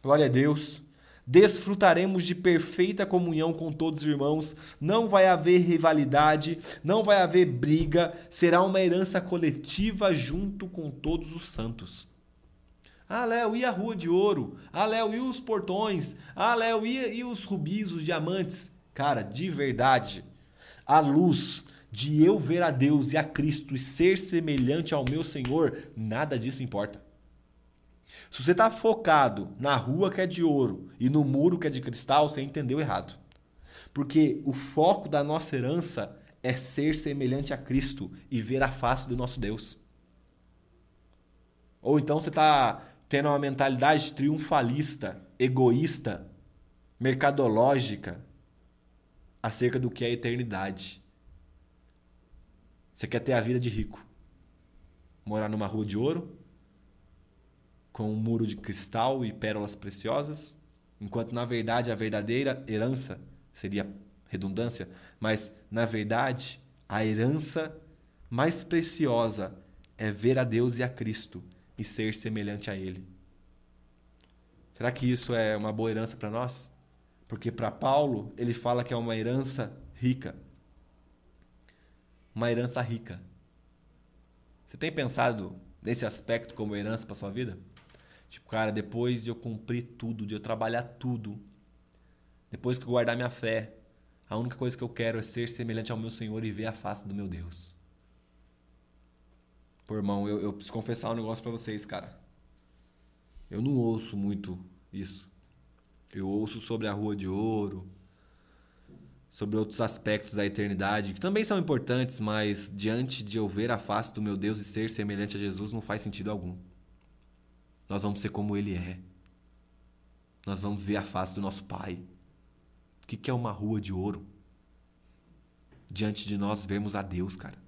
Glória a Deus desfrutaremos de perfeita comunhão com todos os irmãos, não vai haver rivalidade, não vai haver briga, será uma herança coletiva junto com todos os santos. Ah, Léo, e a rua de ouro? Ah, Léo, e os portões? Ah, Léo, e, e os rubis, os diamantes? Cara, de verdade, a luz de eu ver a Deus e a Cristo e ser semelhante ao meu Senhor, nada disso importa. Se você está focado na rua que é de ouro e no muro que é de cristal, você entendeu errado. Porque o foco da nossa herança é ser semelhante a Cristo e ver a face do nosso Deus. Ou então você está tendo uma mentalidade triunfalista, egoísta, mercadológica acerca do que é a eternidade. Você quer ter a vida de rico, morar numa rua de ouro, com um muro de cristal e pérolas preciosas, enquanto na verdade a verdadeira herança seria redundância, mas na verdade a herança mais preciosa é ver a Deus e a Cristo e ser semelhante a Ele. Será que isso é uma boa herança para nós? Porque para Paulo, ele fala que é uma herança rica. Uma herança rica. Você tem pensado nesse aspecto como herança para sua vida? Tipo, cara, depois de eu cumprir tudo, de eu trabalhar tudo, depois que eu guardar minha fé, a única coisa que eu quero é ser semelhante ao meu Senhor e ver a face do meu Deus. Pô, irmão, eu, eu preciso confessar um negócio para vocês, cara. Eu não ouço muito isso. Eu ouço sobre a rua de ouro, sobre outros aspectos da eternidade, que também são importantes, mas diante de eu ver a face do meu Deus e ser semelhante a Jesus, não faz sentido algum. Nós vamos ser como Ele é. Nós vamos ver a face do nosso Pai. O que é uma rua de ouro? Diante de nós vermos a Deus, cara.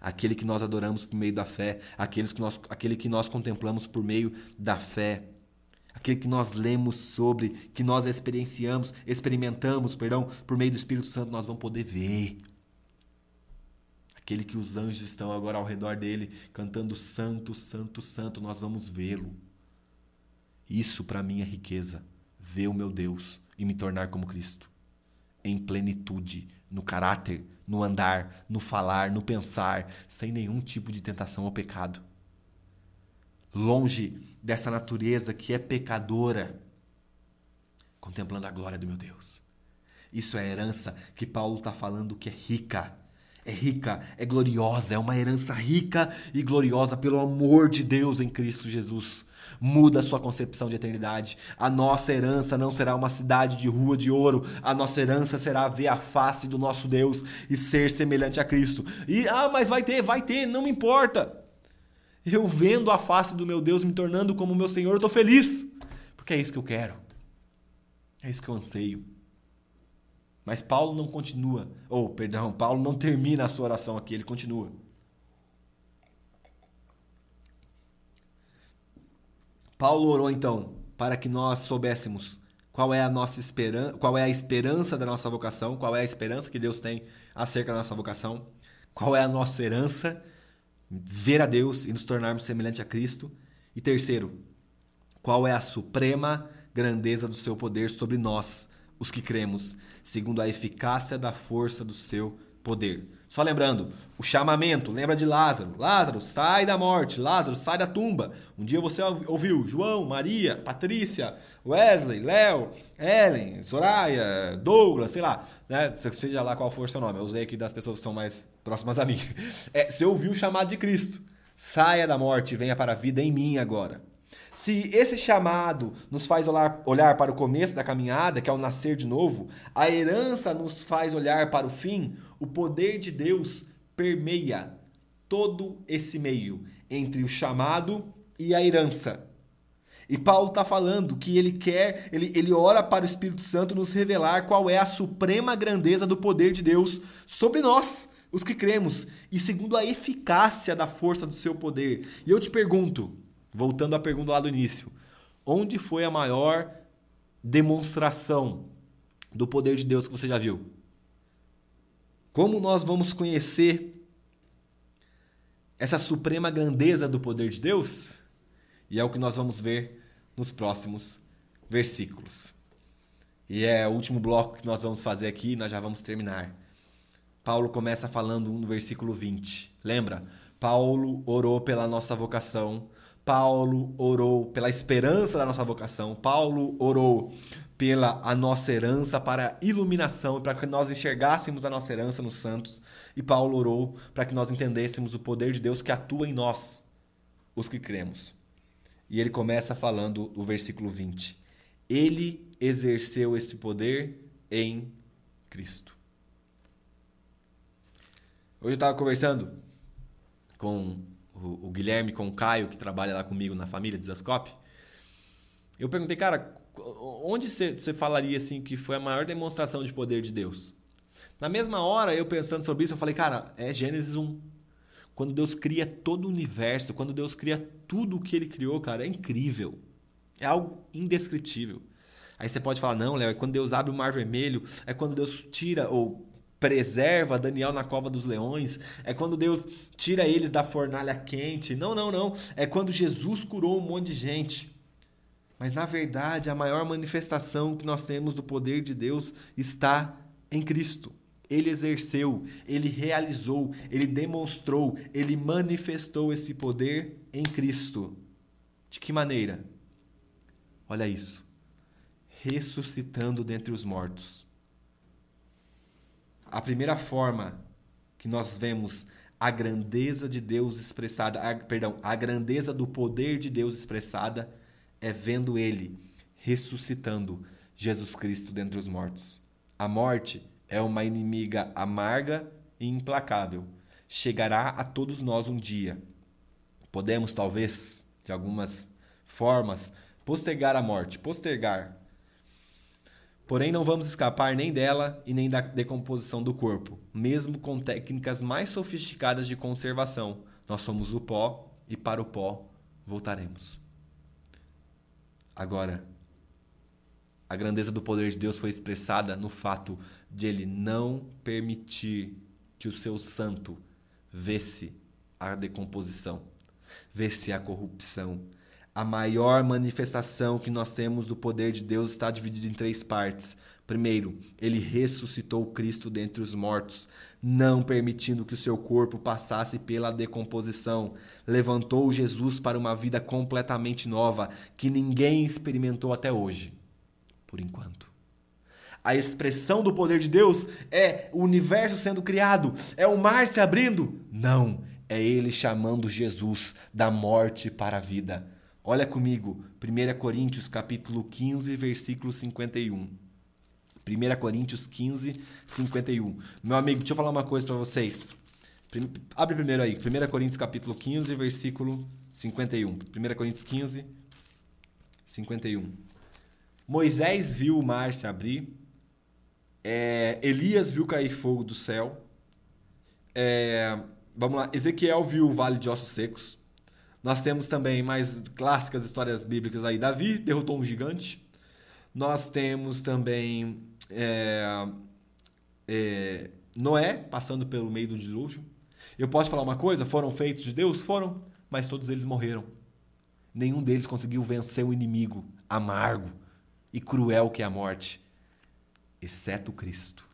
Aquele que nós adoramos por meio da fé, aqueles que nós, aquele que nós contemplamos por meio da fé, aquele que nós lemos sobre, que nós experienciamos, experimentamos, perdão, por meio do Espírito Santo, nós vamos poder ver aquele que os anjos estão agora ao redor dele, cantando Santo, Santo, Santo, nós vamos vê-lo. Isso para mim é riqueza, ver o meu Deus e me tornar como Cristo, em plenitude, no caráter, no andar, no falar, no pensar, sem nenhum tipo de tentação ao pecado. Longe dessa natureza que é pecadora, contemplando a glória do meu Deus. Isso é a herança que Paulo está falando que é rica é rica, é gloriosa, é uma herança rica e gloriosa pelo amor de Deus em Cristo Jesus. Muda a sua concepção de eternidade. A nossa herança não será uma cidade de rua de ouro. A nossa herança será ver a face do nosso Deus e ser semelhante a Cristo. E, ah, mas vai ter, vai ter, não me importa. Eu vendo a face do meu Deus, me tornando como meu Senhor, eu estou feliz. Porque é isso que eu quero. É isso que eu anseio. Mas Paulo não continua, ou perdão, Paulo não termina a sua oração aqui, ele continua. Paulo orou então para que nós soubéssemos qual é a nossa esperança, qual é a esperança da nossa vocação, qual é a esperança que Deus tem acerca da nossa vocação, qual é a nossa herança, ver a Deus e nos tornarmos semelhante a Cristo. E terceiro, qual é a suprema grandeza do seu poder sobre nós, os que cremos, segundo a eficácia da força do seu poder. Só lembrando, o chamamento, lembra de Lázaro. Lázaro, sai da morte. Lázaro, sai da tumba. Um dia você ouviu João, Maria, Patrícia, Wesley, Léo, Ellen, Soraya, Douglas, sei lá, né? Seja lá qual for o seu nome. Eu usei aqui das pessoas que são mais próximas a mim. É, você ouviu o chamado de Cristo. Saia da morte e venha para a vida em mim agora. Se esse chamado nos faz olhar, olhar para o começo da caminhada, que é o nascer de novo, a herança nos faz olhar para o fim, o poder de Deus permeia todo esse meio entre o chamado e a herança. E Paulo está falando que ele quer, ele, ele ora para o Espírito Santo nos revelar qual é a suprema grandeza do poder de Deus sobre nós, os que cremos, e segundo a eficácia da força do seu poder. E eu te pergunto, voltando à pergunta lá do início, onde foi a maior demonstração do poder de Deus que você já viu? Como nós vamos conhecer essa suprema grandeza do poder de Deus? E é o que nós vamos ver nos próximos versículos. E é o último bloco que nós vamos fazer aqui, nós já vamos terminar. Paulo começa falando no versículo 20. Lembra? Paulo orou pela nossa vocação, Paulo orou pela esperança da nossa vocação, Paulo orou pela a nossa herança para a iluminação, para que nós enxergássemos a nossa herança nos santos, e Paulo orou para que nós entendêssemos o poder de Deus que atua em nós, os que cremos. E ele começa falando o versículo 20. Ele exerceu esse poder em Cristo. Hoje eu estava conversando com o, Guilherme, com o Caio, que trabalha lá comigo na família de Zascope. Eu perguntei, cara, onde você falaria assim que foi a maior demonstração de poder de Deus? Na mesma hora, eu pensando sobre isso, eu falei, cara, é Gênesis 1. Quando Deus cria todo o universo, quando Deus cria tudo o que ele criou, cara, é incrível. É algo indescritível. Aí você pode falar, não, Léo, é quando Deus abre o mar vermelho, é quando Deus tira ou preserva Daniel na cova dos leões, é quando Deus tira eles da fornalha quente. Não, não, não. É quando Jesus curou um monte de gente. Mas na verdade, a maior manifestação que nós temos do poder de Deus está em Cristo. Ele exerceu, ele realizou, ele demonstrou, ele manifestou esse poder em Cristo. De que maneira? Olha isso. Ressuscitando dentre os mortos. A primeira forma que nós vemos a grandeza de Deus expressada, a, perdão, a grandeza do poder de Deus expressada é vendo ele ressuscitando Jesus Cristo dentre os mortos. A morte é uma inimiga amarga e implacável. Chegará a todos nós um dia. Podemos, talvez, de algumas formas, postergar a morte, postergar. Porém, não vamos escapar nem dela e nem da decomposição do corpo, mesmo com técnicas mais sofisticadas de conservação. Nós somos o pó e para o pó voltaremos. Agora, a grandeza do poder de Deus foi expressada no fato de ele não permitir que o seu santo vesse a decomposição, vesse a corrupção. A maior manifestação que nós temos do poder de Deus está dividida em três partes. Primeiro, ele ressuscitou Cristo dentre os mortos, não permitindo que o seu corpo passasse pela decomposição. Levantou Jesus para uma vida completamente nova que ninguém experimentou até hoje, por enquanto. A expressão do poder de Deus é o universo sendo criado, é o mar se abrindo? Não, é ele chamando Jesus da morte para a vida. Olha comigo, 1 Coríntios capítulo 15, versículo 51. 1 Coríntios 15, 51. Meu amigo, deixa eu falar uma coisa para vocês. Abre primeiro aí, 1 Coríntios capítulo 15, versículo 51. 1 Coríntios 15, 51. Moisés viu o mar se abrir é, Elias viu cair fogo do céu. É, vamos lá, Ezequiel viu o vale de ossos secos. Nós temos também mais clássicas histórias bíblicas aí. Davi derrotou um gigante. Nós temos também é, é, Noé passando pelo meio do dilúvio. Eu posso falar uma coisa? Foram feitos de Deus? Foram, mas todos eles morreram. Nenhum deles conseguiu vencer o inimigo amargo e cruel que é a morte exceto Cristo.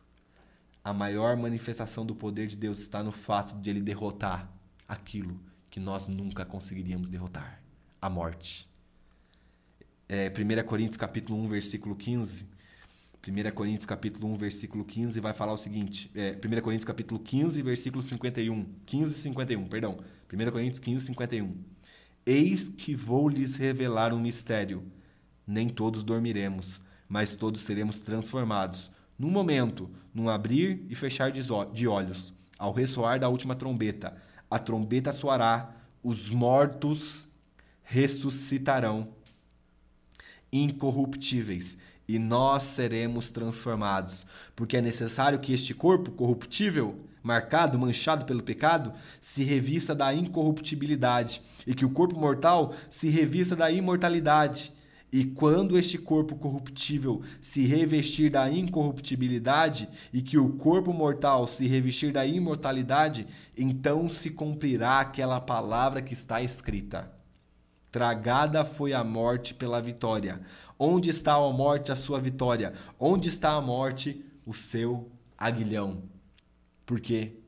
A maior manifestação do poder de Deus está no fato de ele derrotar aquilo que nós nunca conseguiríamos derrotar, a morte. É, 1 Coríntios capítulo 1, versículo 15. 1 Coríntios capítulo 1, versículo 15 vai falar o seguinte, é, 1 Coríntios capítulo 15, versículo 51, 15 e 51, perdão. 1 Coríntios 15, 51. Eis que vou lhes revelar um mistério. Nem todos dormiremos, mas todos seremos transformados. Num momento, num abrir e fechar de olhos, ao ressoar da última trombeta. A trombeta soará, os mortos ressuscitarão, incorruptíveis, e nós seremos transformados, porque é necessário que este corpo corruptível marcado, manchado pelo pecado, se revista da incorruptibilidade, e que o corpo mortal se revista da imortalidade. E quando este corpo corruptível se revestir da incorruptibilidade e que o corpo mortal se revestir da imortalidade, então se cumprirá aquela palavra que está escrita: Tragada foi a morte pela vitória. Onde está a morte, a sua vitória? Onde está a morte, o seu aguilhão? Porque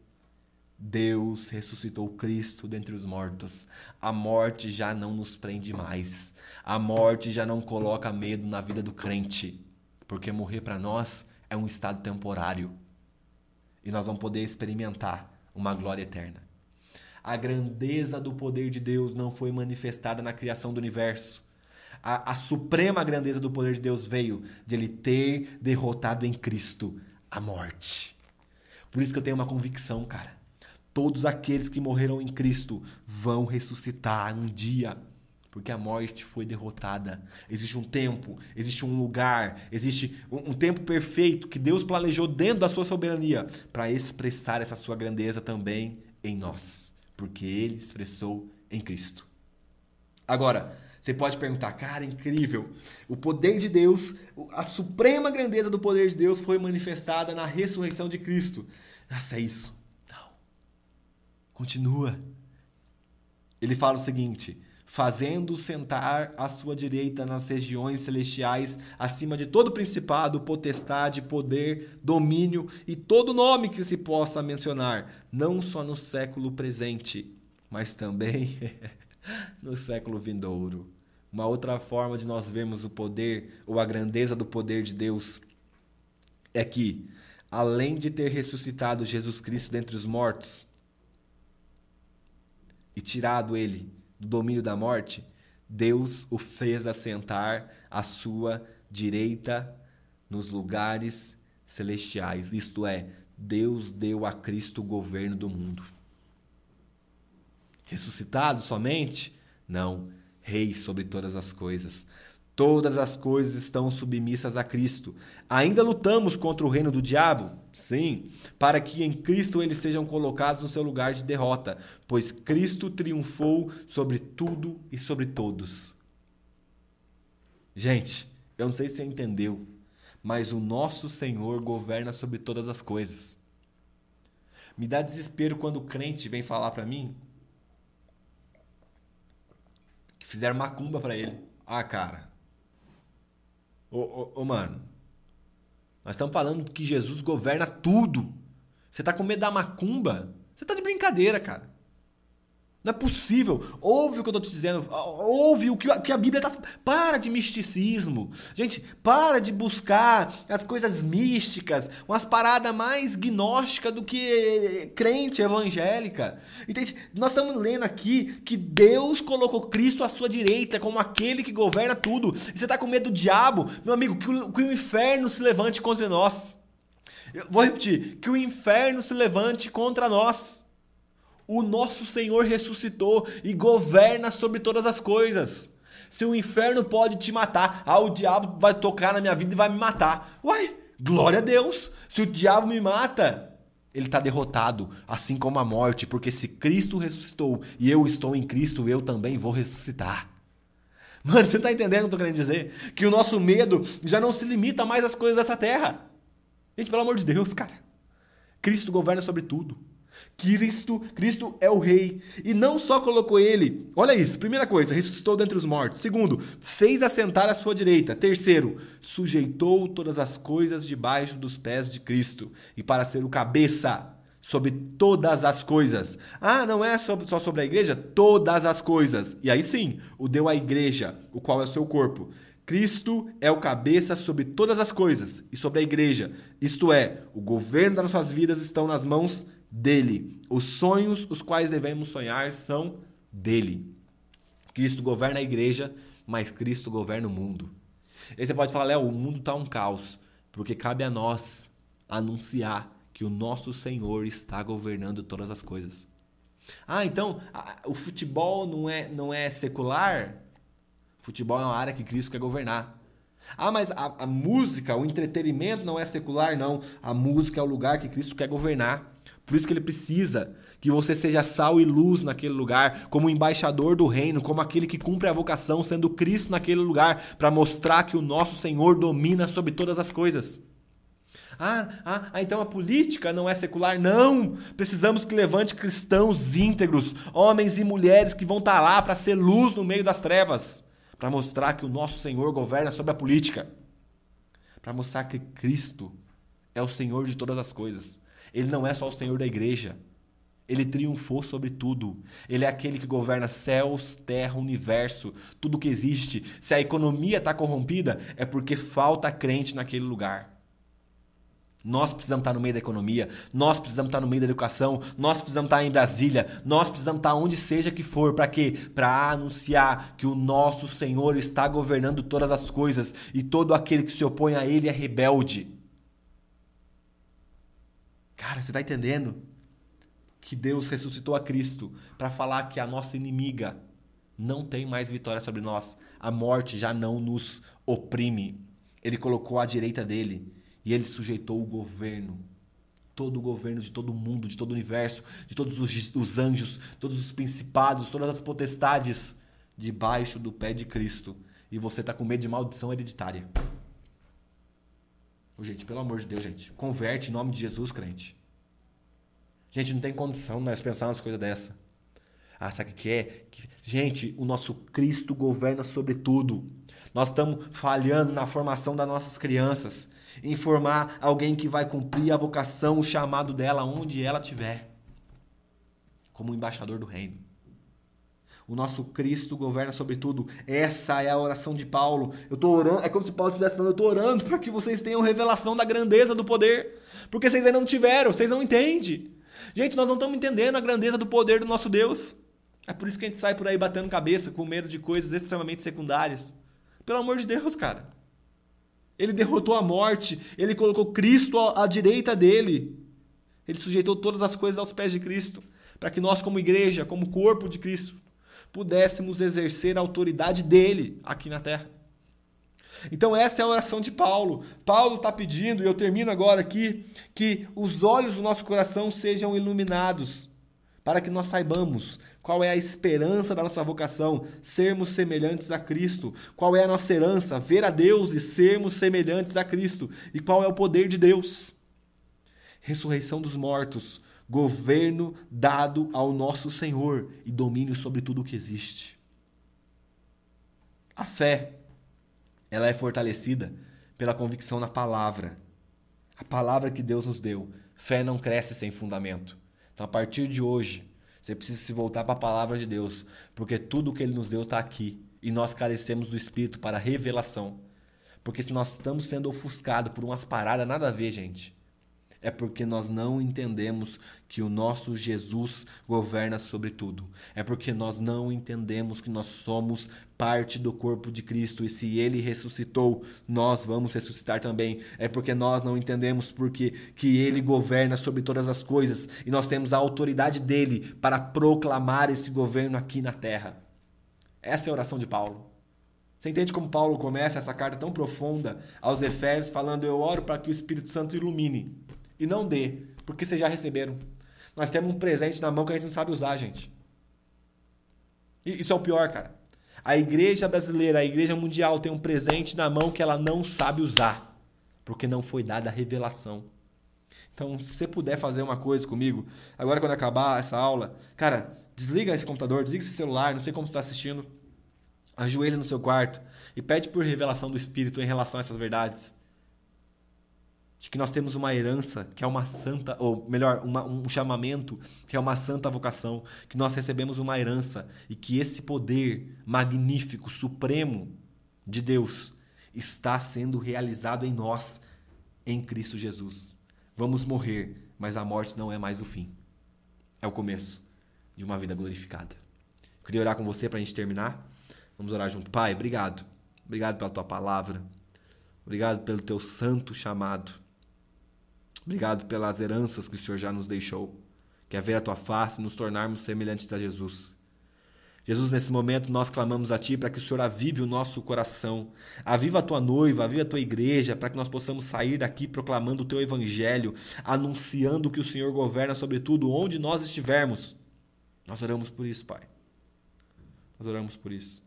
Deus ressuscitou Cristo dentre os mortos. A morte já não nos prende mais. A morte já não coloca medo na vida do crente. Porque morrer para nós é um estado temporário. E nós vamos poder experimentar uma glória eterna. A grandeza do poder de Deus não foi manifestada na criação do universo. A, a suprema grandeza do poder de Deus veio de ele ter derrotado em Cristo a morte. Por isso que eu tenho uma convicção, cara. Todos aqueles que morreram em Cristo vão ressuscitar um dia, porque a morte foi derrotada. Existe um tempo, existe um lugar, existe um, tempo perfeito que Deus planejou dentro da sua soberania para expressar essa sua grandeza também em nós, porque ele expressou em Cristo. Agora, você pode perguntar, cara, incrível. O poder de Deus, a suprema grandeza do poder de Deus foi manifestada na ressurreição de Cristo. Nossa, é isso. Continua. Ele fala o seguinte: fazendo sentar à sua direita nas regiões celestiais, acima de todo principado, potestade, poder, domínio e todo nome que se possa mencionar, não só no século presente, mas também no século vindouro. Uma outra forma de nós vermos o poder ou a grandeza do poder de Deus é que, além de ter ressuscitado Jesus Cristo dentre os mortos e tirado ele do domínio da morte, Deus o fez assentar à sua direita nos lugares celestiais. Isto é, Deus deu a Cristo o governo do mundo. Ressuscitado somente? Não, Rei sobre todas as coisas. Todas as coisas estão submissas a Cristo. Ainda lutamos contra o reino do diabo? Sim, para que em Cristo eles sejam colocados no seu lugar de derrota, pois Cristo triunfou sobre tudo e sobre todos. Gente, eu não sei se você entendeu, mas o nosso Senhor governa sobre todas as coisas. Me dá desespero quando o crente vem falar para mim que fizeram macumba para ele. Ah, cara. Ô, ô, ô, mano. Nós estamos falando que Jesus governa tudo. Você tá com medo da macumba? Você tá de brincadeira, cara. Não é possível. Ouve o que eu estou te dizendo. Ouve o que a Bíblia está. Para de misticismo. Gente, para de buscar as coisas místicas, umas paradas mais gnósticas do que crente evangélica. Entende? Nós estamos lendo aqui que Deus colocou Cristo à sua direita como aquele que governa tudo. E você está com medo do diabo? Meu amigo, que o, que o inferno se levante contra nós. Eu vou repetir: que o inferno se levante contra nós. O nosso Senhor ressuscitou e governa sobre todas as coisas. Se o inferno pode te matar, ah, o diabo vai tocar na minha vida e vai me matar. Uai, glória a Deus! Se o diabo me mata, ele está derrotado, assim como a morte, porque se Cristo ressuscitou e eu estou em Cristo, eu também vou ressuscitar. Mano, você está entendendo o que eu estou querendo dizer? Que o nosso medo já não se limita mais às coisas dessa terra. Gente, pelo amor de Deus, cara. Cristo governa sobre tudo. Cristo, Cristo é o rei. E não só colocou ele, olha isso, primeira coisa, ressuscitou dentre os mortos. Segundo, fez assentar à sua direita. Terceiro, sujeitou todas as coisas debaixo dos pés de Cristo. E para ser o cabeça sobre todas as coisas. Ah, não é só sobre a igreja? Todas as coisas. E aí sim, o deu à igreja, o qual é o seu corpo. Cristo é o cabeça sobre todas as coisas e sobre a igreja. Isto é, o governo das nossas vidas estão nas mãos dele. Os sonhos os quais devemos sonhar são dele. Cristo governa a igreja, mas Cristo governa o mundo. Aí você pode falar, Léo, o mundo está um caos, porque cabe a nós anunciar que o nosso Senhor está governando todas as coisas. Ah, então o futebol não é, não é secular? Futebol é uma área que Cristo quer governar. Ah, mas a, a música, o entretenimento não é secular? Não. A música é o lugar que Cristo quer governar. Por isso que ele precisa que você seja sal e luz naquele lugar, como embaixador do reino, como aquele que cumpre a vocação, sendo Cristo naquele lugar, para mostrar que o nosso Senhor domina sobre todas as coisas. Ah, ah, ah, então a política não é secular? Não! Precisamos que levante cristãos íntegros, homens e mulheres que vão estar tá lá para ser luz no meio das trevas, para mostrar que o nosso Senhor governa sobre a política, para mostrar que Cristo é o Senhor de todas as coisas. Ele não é só o Senhor da igreja. Ele triunfou sobre tudo. Ele é aquele que governa céus, terra, universo, tudo que existe. Se a economia está corrompida, é porque falta crente naquele lugar. Nós precisamos estar no meio da economia, nós precisamos estar no meio da educação, nós precisamos estar em Brasília, nós precisamos estar onde seja que for. Para quê? Para anunciar que o nosso Senhor está governando todas as coisas e todo aquele que se opõe a Ele é rebelde. Cara, você está entendendo? Que Deus ressuscitou a Cristo para falar que a nossa inimiga não tem mais vitória sobre nós. A morte já não nos oprime. Ele colocou à direita dele e ele sujeitou o governo. Todo o governo de todo o mundo, de todo o universo, de todos os, os anjos, todos os principados, todas as potestades debaixo do pé de Cristo. E você está com medo de maldição hereditária. Gente, pelo amor de Deus, gente. Converte em nome de Jesus, crente. Gente, não tem condição nós pensarmos coisa dessa. Ah, sabe o que é? Que, gente, o nosso Cristo governa sobre tudo. Nós estamos falhando na formação das nossas crianças informar alguém que vai cumprir a vocação, o chamado dela onde ela estiver, como embaixador do reino. O nosso Cristo governa sobre tudo. Essa é a oração de Paulo. Eu estou orando, é como se Paulo estivesse falando, eu estou orando para que vocês tenham revelação da grandeza do poder, porque vocês ainda não tiveram, vocês não entendem. Gente, nós não estamos entendendo a grandeza do poder do nosso Deus. É por isso que a gente sai por aí batendo cabeça, com medo de coisas extremamente secundárias. Pelo amor de Deus, cara. Ele derrotou a morte, ele colocou Cristo à, direita dele. Ele sujeitou todas as coisas aos pés de Cristo, para que nós, como igreja, como corpo de Cristo, pudéssemos exercer a autoridade dele aqui na terra. Então, essa é a oração de Paulo. Paulo está pedindo, e eu termino agora aqui, que os olhos do nosso coração sejam iluminados, para que nós saibamos qual é a esperança da nossa vocação? Sermos semelhantes a Cristo. Qual é a nossa herança? Ver a Deus e sermos semelhantes a Cristo. E qual é o poder de Deus? Ressurreição dos mortos, governo dado ao nosso Senhor e domínio sobre tudo o que existe. A fé, ela é fortalecida pela convicção na palavra. A palavra que Deus nos deu. Fé não cresce sem fundamento. Então, a partir de hoje, você precisa se voltar para a palavra de Deus, porque tudo que ele nos deu está aqui e nós carecemos do Espírito para revelação. Porque se nós estamos sendo ofuscados por umas paradas nada a ver, gente, é porque nós não entendemos que o nosso Jesus governa sobre tudo. É porque nós não entendemos que nós somos parte do corpo de Cristo e se ele ressuscitou, nós vamos ressuscitar também. É porque nós não entendemos porque que ele governa sobre todas as coisas e nós temos a autoridade dele para proclamar esse governo aqui na terra. Essa é a oração de Paulo. Você entende como Paulo começa essa carta tão profunda aos Efésios, falando: Eu oro para que o Espírito Santo ilumine e não dê, porque vocês já receberam. Nós temos um presente na mão que a gente não sabe usar, gente. E isso é o pior, cara. A igreja brasileira, a igreja mundial tem um presente na mão que ela não sabe usar, porque não foi dada a revelação. Então, se você puder fazer uma coisa comigo, agora quando acabar essa aula, cara, desliga esse computador, desliga esse celular, não sei como você está assistindo, ajoelha no seu quarto e pede por revelação do Espírito em relação a essas verdades de que nós temos uma herança que é uma santa, ou melhor, uma, um chamamento que é uma santa vocação, que nós recebemos uma herança e que esse poder magnífico, supremo de Deus está sendo realizado em nós, em Cristo Jesus. Vamos morrer, mas a morte não é mais o fim, é o começo de uma vida glorificada. Queria orar com você para a gente terminar. Vamos orar junto. Pai, obrigado. Obrigado pela tua palavra. Obrigado pelo teu santo chamado. Obrigado pelas heranças que o Senhor já nos deixou. Que é ver a tua face e nos tornarmos semelhantes a Jesus. Jesus, nesse momento nós clamamos a Ti para que o Senhor avive o nosso coração, aviva a Tua noiva, aviva a Tua igreja, para que nós possamos sair daqui proclamando o Teu Evangelho, anunciando que o Senhor governa sobre tudo, onde nós estivermos. Nós oramos por isso, Pai. Nós oramos por isso.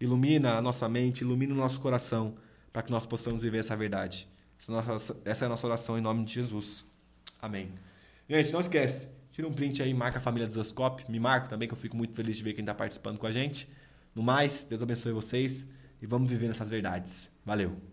Ilumina a nossa mente, ilumina o nosso coração, para que nós possamos viver essa verdade. Essa é a nossa oração em nome de Jesus. Amém. Gente, não esquece Tira um print aí, marca a família Zascope, me marca também, que eu fico muito feliz de ver quem está participando com a gente. No mais, Deus abençoe vocês e vamos viver nessas verdades. Valeu!